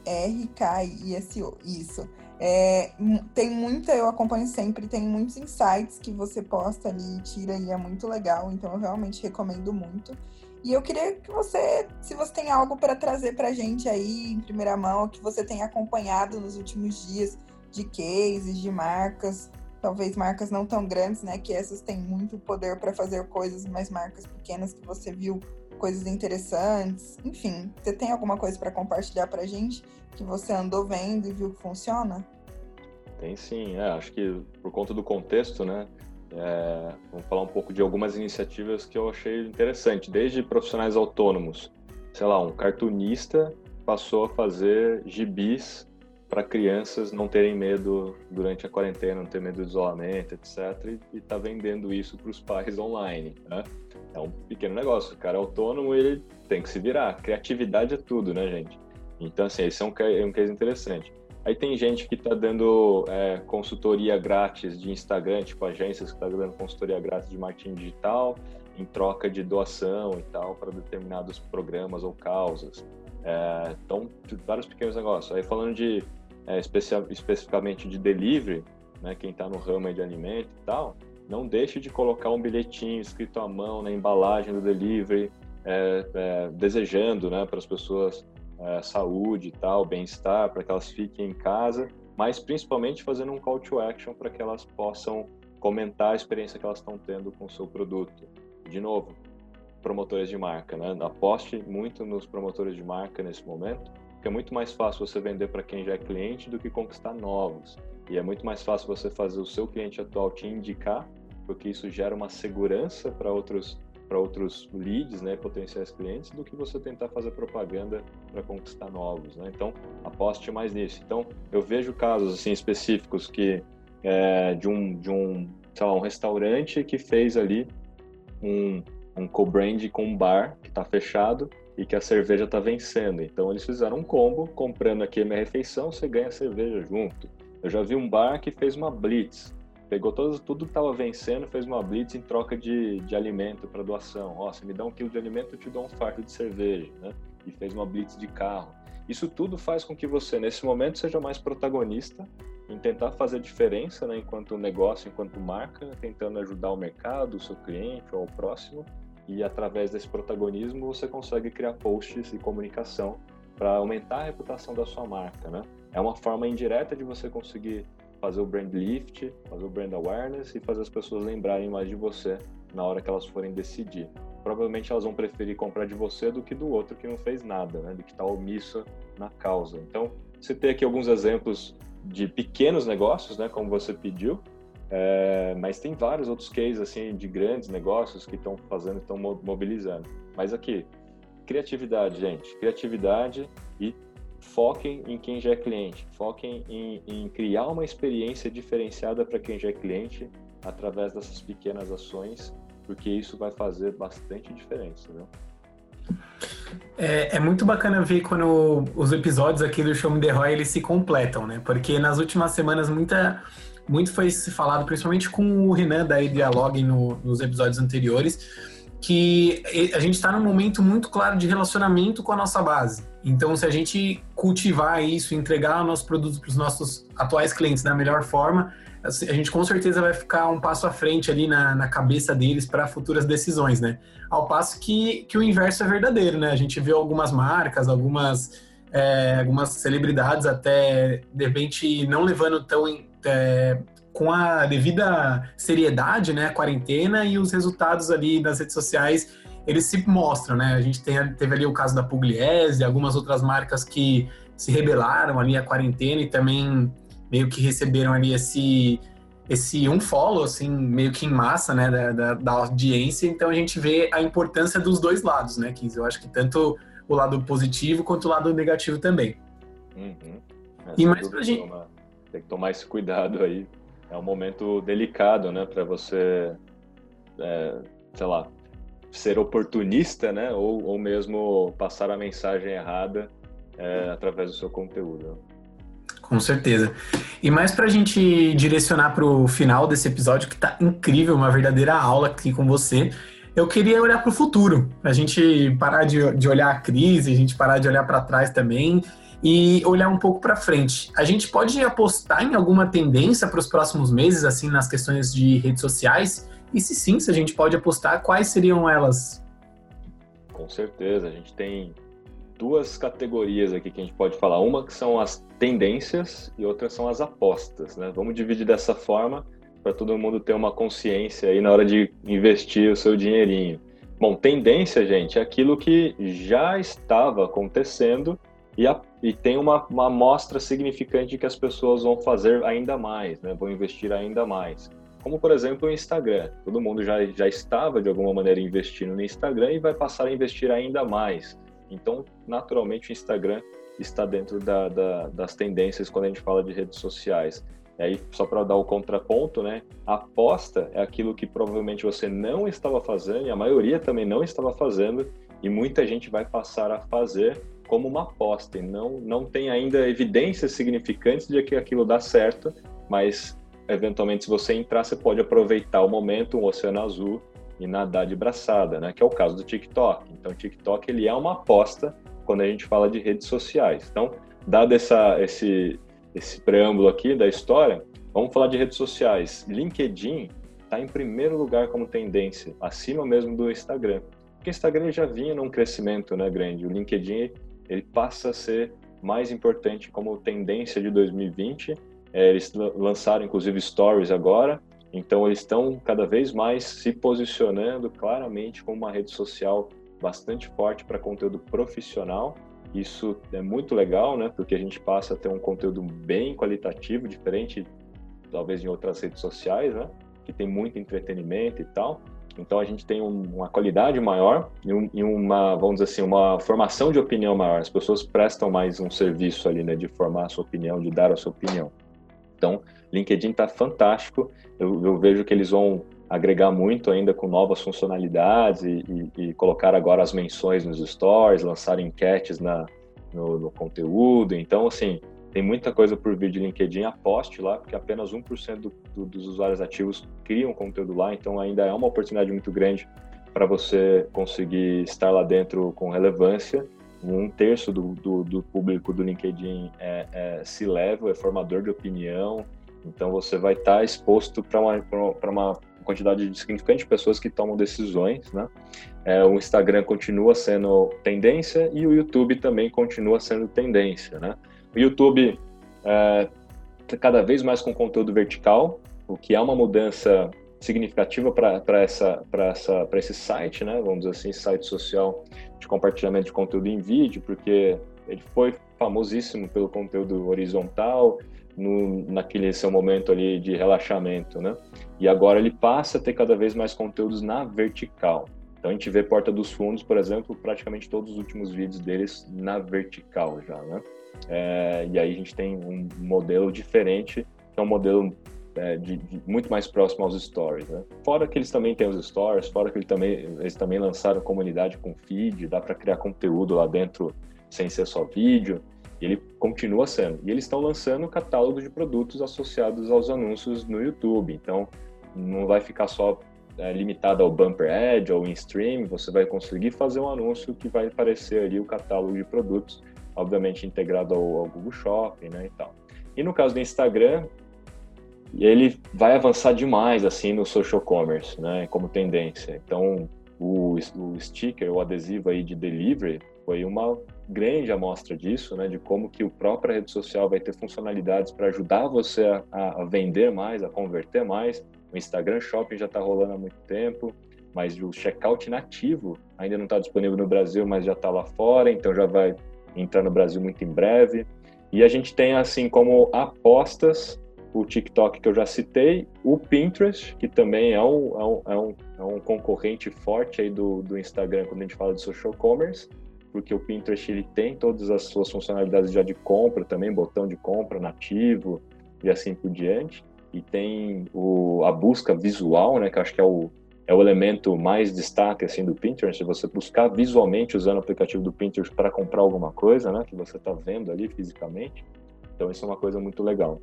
R K I S O, isso. É, tem muita, eu acompanho sempre, tem muitos insights que você posta ali, tira e é muito legal, então eu realmente recomendo muito. E eu queria que você, se você tem algo para trazer para a gente aí em primeira mão, que você tenha acompanhado nos últimos dias de cases, de marcas, talvez marcas não tão grandes, né? Que essas têm muito poder para fazer coisas, mas marcas pequenas que você viu coisas interessantes. Enfim, você tem alguma coisa para compartilhar para gente que você andou vendo e viu que funciona? Tem sim, é, acho que por conta do contexto, né? É, vamos falar um pouco de algumas iniciativas que eu achei interessante, desde profissionais autônomos, sei lá, um cartunista passou a fazer gibis para crianças não terem medo durante a quarentena, não ter medo do isolamento, etc. E está vendendo isso para os pais online. Né? É um pequeno negócio. O cara é autônomo, ele tem que se virar. Criatividade é tudo, né, gente? Então, assim, esse é um, é um case interessante. Aí tem gente que está dando é, consultoria grátis de Instagram, tipo agências que estão tá dando consultoria grátis de marketing digital em troca de doação e tal para determinados programas ou causas. É, então, vários pequenos negócios. Aí falando de é, especificamente de delivery, né, quem está no ramo de alimento e tal, não deixe de colocar um bilhetinho escrito à mão na embalagem do delivery, é, é, desejando né, para as pessoas é, saúde e tal, bem-estar, para que elas fiquem em casa, mas principalmente fazendo um call to action para que elas possam comentar a experiência que elas estão tendo com o seu produto. De novo, promotores de marca, né? Aposte muito nos promotores de marca nesse momento, porque é muito mais fácil você vender para quem já é cliente do que conquistar novos. E é muito mais fácil você fazer o seu cliente atual te indicar, porque isso gera uma segurança para outros para outros leads, né, potenciais clientes, do que você tentar fazer propaganda para conquistar novos, né? Então, aposte mais nisso. Então, eu vejo casos assim específicos que é, de um de um, sei lá, um restaurante que fez ali um um co-brand com um bar que está fechado e que a cerveja está vencendo. Então eles fizeram um combo, comprando aqui a minha refeição, você ganha a cerveja junto. Eu já vi um bar que fez uma blitz, pegou todo, tudo que estava vencendo, fez uma blitz em troca de, de alimento para doação. Ó, se me dá um quilo de alimento, eu te dou um fardo de cerveja, né? E fez uma blitz de carro. Isso tudo faz com que você, nesse momento, seja mais protagonista em tentar fazer diferença, né, enquanto negócio, enquanto marca, tentando ajudar o mercado, o seu cliente ou o próximo, e através desse protagonismo você consegue criar posts e comunicação para aumentar a reputação da sua marca, né? É uma forma indireta de você conseguir fazer o brand lift, fazer o brand awareness e fazer as pessoas lembrarem mais de você na hora que elas forem decidir. Provavelmente elas vão preferir comprar de você do que do outro que não fez nada, né? Do que está omisso na causa. Então, você tem aqui alguns exemplos de pequenos negócios, né? Como você pediu, é, mas tem vários outros cases assim de grandes negócios que estão fazendo, estão mobilizando. Mas aqui, criatividade, gente, criatividade e foquem em quem já é cliente, foquem em, em criar uma experiência diferenciada para quem já é cliente através dessas pequenas ações, porque isso vai fazer bastante diferença, viu? É, é, muito bacana ver quando os episódios aqui do Show Me The Roy, eles se completam, né? Porque nas últimas semanas muita muito foi se falado, principalmente com o Renan da Dialogue no, nos episódios anteriores, que a gente está num momento muito claro de relacionamento com a nossa base. Então, se a gente cultivar isso, entregar nossos produtos para os nossos atuais clientes da melhor forma, a gente com certeza vai ficar um passo à frente ali na, na cabeça deles para futuras decisões, né? Ao passo que, que o inverso é verdadeiro, né? A gente vê algumas marcas, algumas, é, algumas celebridades até, de repente, não levando tão é, com a devida seriedade, né, a quarentena e os resultados ali das redes sociais, eles se mostram, né? A gente tem, teve ali o caso da Pugliese, algumas outras marcas que se rebelaram ali à quarentena e também meio que receberam ali esse esse um follow, assim, meio que em massa, né, da, da, da audiência. Então a gente vê a importância dos dois lados, né, Kiz? Eu acho que tanto o lado positivo quanto o lado negativo também. Uhum. e mais pra gente... Uma tem que tomar esse cuidado aí. É um momento delicado, né, para você, é, sei lá, ser oportunista, né, ou, ou mesmo passar a mensagem errada é, através do seu conteúdo. Com certeza. E mais para a gente direcionar para o final desse episódio, que está incrível, uma verdadeira aula aqui com você, eu queria olhar para o futuro, a gente parar de, de olhar a crise, a gente parar de olhar para trás também e olhar um pouco para frente. A gente pode apostar em alguma tendência para os próximos meses, assim, nas questões de redes sociais? E se sim, se a gente pode apostar, quais seriam elas? Com certeza, a gente tem duas categorias aqui que a gente pode falar. Uma que são as tendências e outra são as apostas, né? Vamos dividir dessa forma para todo mundo ter uma consciência aí na hora de investir o seu dinheirinho. Bom, tendência, gente, é aquilo que já estava acontecendo e, a, e tem uma, uma amostra significante que as pessoas vão fazer ainda mais, né? vão investir ainda mais. Como, por exemplo, o Instagram. Todo mundo já, já estava, de alguma maneira, investindo no Instagram e vai passar a investir ainda mais. Então, naturalmente, o Instagram está dentro da, da, das tendências quando a gente fala de redes sociais. E aí, só para dar o contraponto, né? A aposta é aquilo que provavelmente você não estava fazendo, e a maioria também não estava fazendo, e muita gente vai passar a fazer como uma aposta, e não, não tem ainda evidências significantes de que aquilo dá certo, mas eventualmente, se você entrar, você pode aproveitar o momento, um oceano azul, e nadar de braçada, né? Que é o caso do TikTok. Então, o TikTok ele é uma aposta quando a gente fala de redes sociais. Então, dado essa, esse, esse preâmbulo aqui da história, vamos falar de redes sociais. LinkedIn está em primeiro lugar como tendência, acima mesmo do Instagram. Porque o Instagram já vinha num crescimento né, grande. O LinkedIn ele passa a ser mais importante como tendência de 2020. É, eles lançaram inclusive stories agora, então eles estão cada vez mais se posicionando claramente como uma rede social bastante forte para conteúdo profissional. Isso é muito legal, né? Porque a gente passa a ter um conteúdo bem qualitativo, diferente talvez em outras redes sociais, né? Que tem muito entretenimento e tal. Então a gente tem um, uma qualidade maior e, um, e, uma, vamos dizer assim, uma formação de opinião maior. As pessoas prestam mais um serviço ali, né? De formar a sua opinião, de dar a sua opinião. Então, LinkedIn está fantástico. Eu, eu, vejo que eles vão agregar muito ainda com novas funcionalidades e, e, e colocar agora as menções nos stories, lançar enquetes na, no, no, conteúdo. Então, assim, tem muita coisa por vir de LinkedIn. Aposte lá, porque apenas 1% do, do, dos usuários ativos criam conteúdo lá. Então, ainda é uma oportunidade muito grande para você conseguir estar lá dentro com relevância. Um terço do, do, do público do LinkedIn é, é se leva, é formador de opinião. Então, você vai estar tá exposto para uma, uma quantidade significante de pessoas que tomam decisões, né? É, o Instagram continua sendo tendência e o YouTube também continua sendo tendência, né? O YouTube é, tá cada vez mais com conteúdo vertical, o que é uma mudança significativa para essa essa esse site, né? Vamos dizer assim, site social de compartilhamento de conteúdo em vídeo, porque ele foi famosíssimo pelo conteúdo horizontal, no, naquele seu momento ali de relaxamento, né? E agora ele passa a ter cada vez mais conteúdos na vertical. Então a gente vê Porta dos Fundos, por exemplo, praticamente todos os últimos vídeos deles na vertical já, né? É, e aí a gente tem um modelo diferente, que é um modelo é, de, de, muito mais próximo aos stories, né? Fora que eles também têm os stories, fora que ele também, eles também lançaram comunidade com feed, dá para criar conteúdo lá dentro sem ser só vídeo. E ele continua sendo. E eles estão lançando catálogo de produtos associados aos anúncios no YouTube. Então, não vai ficar só é, limitado ao bumper ad ou in stream. Você vai conseguir fazer um anúncio que vai aparecer ali o catálogo de produtos, obviamente integrado ao, ao Google Shopping, né, e tal. E no caso do Instagram, ele vai avançar demais assim no social commerce, né, como tendência. Então, o, o sticker, o adesivo aí de delivery foi uma grande amostra disso, né, de como que o própria rede social vai ter funcionalidades para ajudar você a, a, vender mais, a converter mais. O Instagram Shopping já está rolando há muito tempo, mas o checkout nativo ainda não está disponível no Brasil, mas já está lá fora, então já vai entrar no Brasil muito em breve. E a gente tem assim como apostas o TikTok que eu já citei, o Pinterest, que também é um, é um, é um, é um concorrente forte aí do, do Instagram quando a gente fala de social commerce, porque o Pinterest ele tem todas as suas funcionalidades já de compra também, botão de compra nativo e assim por diante. E tem o, a busca visual, né, que acho que é o, é o elemento mais destaque assim do Pinterest, você buscar visualmente usando o aplicativo do Pinterest para comprar alguma coisa, né, que você está vendo ali fisicamente. Então isso é uma coisa muito legal.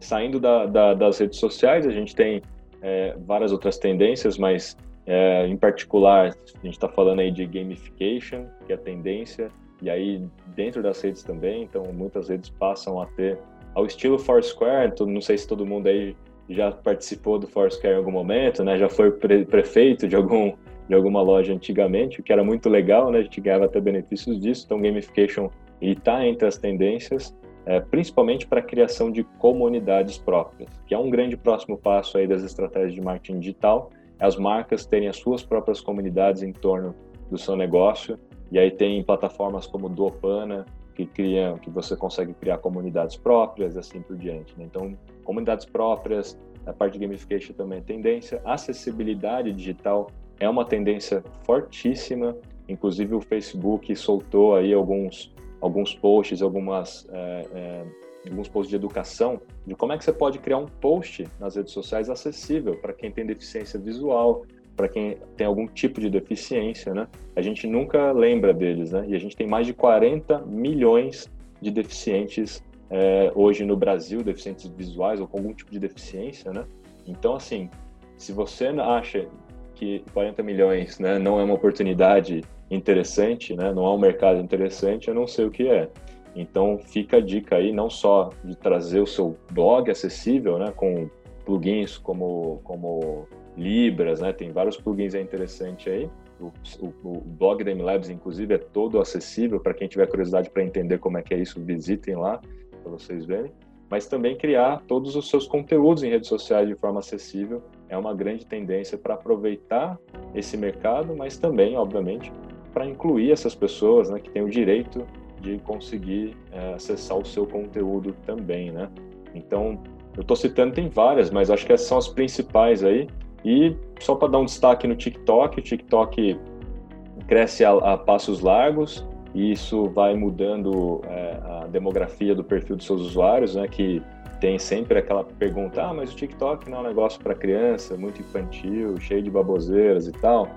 Saindo da, da, das redes sociais, a gente tem é, várias outras tendências, mas é, em particular, a gente está falando aí de gamification, que é a tendência, e aí dentro das redes também, então muitas redes passam a ter ao estilo Foursquare, então, não sei se todo mundo aí já participou do Foursquare em algum momento, né? Já foi pre prefeito de algum de alguma loja antigamente, o que era muito legal, né? A gente ganhava até benefícios disso. Então, gamification está entre as tendências. É, principalmente para a criação de comunidades próprias, que é um grande próximo passo aí das estratégias de marketing digital, as marcas terem as suas próprias comunidades em torno do seu negócio, e aí tem plataformas como Dopana, que criam, que você consegue criar comunidades próprias, assim por diante. Né? Então, comunidades próprias, a parte de gamification também é tendência, acessibilidade digital é uma tendência fortíssima, inclusive o Facebook soltou aí alguns alguns posts, algumas é, é, alguns posts de educação de como é que você pode criar um post nas redes sociais acessível para quem tem deficiência visual, para quem tem algum tipo de deficiência, né? A gente nunca lembra deles, né? E a gente tem mais de 40 milhões de deficientes é, hoje no Brasil, deficientes visuais ou com algum tipo de deficiência, né? Então, assim, se você acha que 40 milhões né, não é uma oportunidade interessante, né, não é um mercado interessante, eu não sei o que é. Então, fica a dica aí, não só de trazer o seu blog acessível, né, com plugins como, como Libras, né? Tem vários plugins é interessante aí. O, o, o blog da MLabs, inclusive, é todo acessível para quem tiver curiosidade para entender como é que é isso, visitem lá para vocês verem. Mas também criar todos os seus conteúdos em redes sociais de forma acessível é uma grande tendência para aproveitar esse mercado, mas também, obviamente, para incluir essas pessoas né, que têm o direito de conseguir é, acessar o seu conteúdo também, né? Então, eu estou citando, tem várias, mas acho que essas são as principais aí. E só para dar um destaque no TikTok, o TikTok cresce a, a passos largos e isso vai mudando é, a demografia do perfil dos seus usuários, né? Que tem sempre aquela pergunta: ah, mas o TikTok não é um negócio para criança, muito infantil, cheio de baboseiras e tal.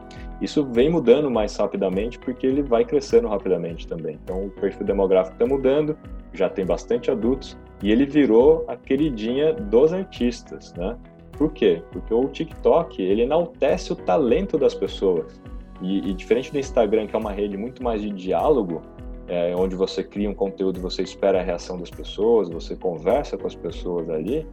Isso vem mudando mais rapidamente porque ele vai crescendo rapidamente também. Então o perfil demográfico está mudando, já tem bastante adultos e ele virou a queridinha dos artistas, né? Por quê? Porque o TikTok, ele enaltece o talento das pessoas. E, e diferente do Instagram, que é uma rede muito mais de diálogo, é, onde você cria um conteúdo você espera a reação das pessoas, você conversa com as pessoas ali,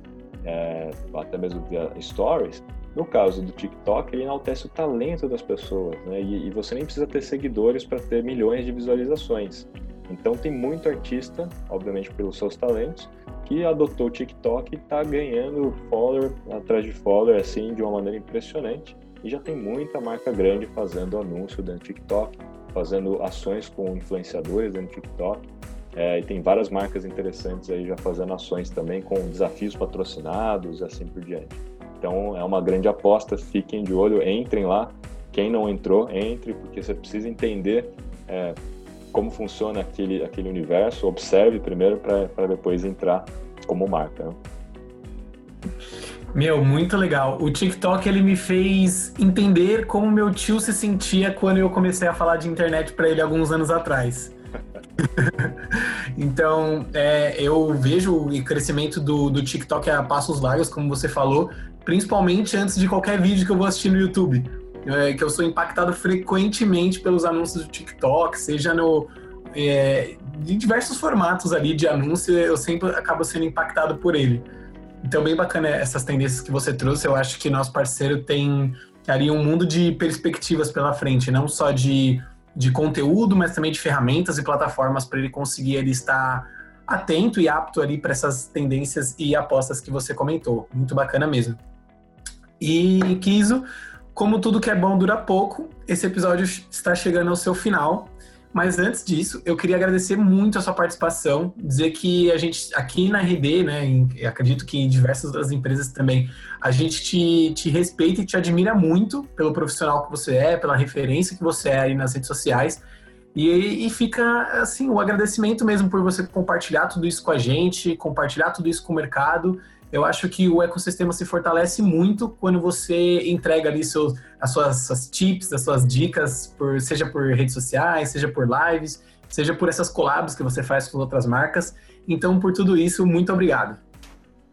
é, até mesmo via stories. No caso do TikTok, ele enaltece o talento das pessoas, né? E, e você nem precisa ter seguidores para ter milhões de visualizações. Então tem muito artista, obviamente pelos seus talentos, que adotou o TikTok e está ganhando follower atrás de follower assim de uma maneira impressionante. E já tem muita marca grande fazendo anúncio dentro do TikTok, fazendo ações com influenciadores dentro do TikTok. É, e tem várias marcas interessantes aí já fazendo ações também com desafios patrocinados e assim por diante. Então é uma grande aposta, fiquem de olho, entrem lá. Quem não entrou, entre, porque você precisa entender é, como funciona aquele, aquele universo, observe primeiro para depois entrar como marca. Né? Meu, muito legal. O TikTok ele me fez entender como meu tio se sentia quando eu comecei a falar de internet para ele alguns anos atrás. <laughs> então, é, eu vejo o crescimento do, do TikTok a passos largos, como você falou, principalmente antes de qualquer vídeo que eu vou assistir no YouTube é, que eu sou impactado frequentemente pelos anúncios do TikTok, seja no é, em diversos formatos ali de anúncio, eu sempre acabo sendo impactado por ele. Então, bem bacana essas tendências que você trouxe. Eu acho que nosso parceiro tem ali um mundo de perspectivas pela frente, não só de, de conteúdo, mas também de ferramentas e plataformas para ele conseguir ele estar atento e apto ali para essas tendências e apostas que você comentou. Muito bacana mesmo. E Kiso, como tudo que é bom dura pouco, esse episódio está chegando ao seu final. Mas antes disso, eu queria agradecer muito a sua participação, dizer que a gente aqui na RD, né, em, acredito que em diversas das empresas também, a gente te, te respeita e te admira muito pelo profissional que você é, pela referência que você é aí nas redes sociais. E, e fica assim o agradecimento mesmo por você compartilhar tudo isso com a gente, compartilhar tudo isso com o mercado eu acho que o ecossistema se fortalece muito quando você entrega ali seus, as suas, suas tips, as suas dicas, por, seja por redes sociais, seja por lives, seja por essas collabs que você faz com outras marcas. Então, por tudo isso, muito obrigado.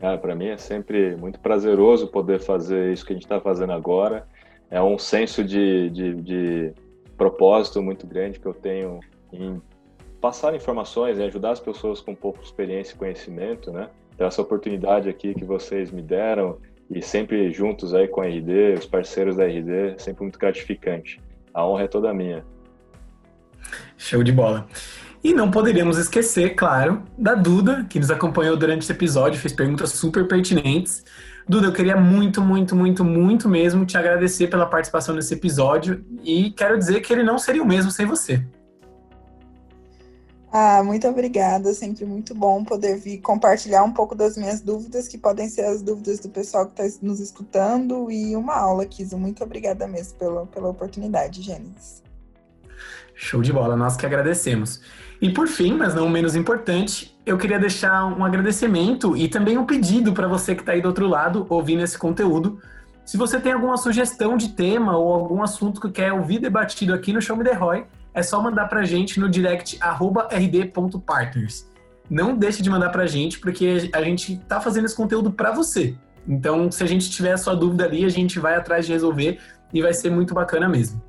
Ah, Para mim é sempre muito prazeroso poder fazer isso que a gente está fazendo agora. É um senso de, de, de, propósito muito grande que eu tenho em passar informações, em ajudar as pessoas com pouca experiência e conhecimento, né? Então, essa oportunidade aqui que vocês me deram e sempre juntos aí com a RD, os parceiros da RD, é sempre muito gratificante. A honra é toda minha. Show de bola. E não poderíamos esquecer, claro, da Duda, que nos acompanhou durante esse episódio, fez perguntas super pertinentes. Duda, eu queria muito, muito, muito, muito mesmo te agradecer pela participação nesse episódio e quero dizer que ele não seria o mesmo sem você. Ah, muito obrigada. Sempre muito bom poder vir compartilhar um pouco das minhas dúvidas, que podem ser as dúvidas do pessoal que está nos escutando, e uma aula, Kiso. Muito obrigada mesmo pela, pela oportunidade, Gênesis. Show de bola, nós que agradecemos. E por fim, mas não menos importante, eu queria deixar um agradecimento e também um pedido para você que está aí do outro lado ouvindo esse conteúdo. Se você tem alguma sugestão de tema ou algum assunto que quer ouvir debatido aqui no Show Me The Roy, é só mandar para a gente no direct rd.partners. Não deixe de mandar para a gente, porque a gente está fazendo esse conteúdo para você. Então, se a gente tiver a sua dúvida ali, a gente vai atrás de resolver e vai ser muito bacana mesmo.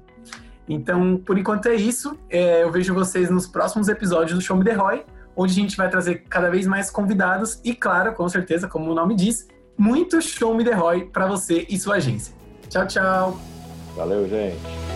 Então, por enquanto é isso. É, eu vejo vocês nos próximos episódios do Show Me The Roy, onde a gente vai trazer cada vez mais convidados e, claro, com certeza, como o nome diz, muito Show Me The Roy para você e sua agência. Tchau, tchau. Valeu, gente.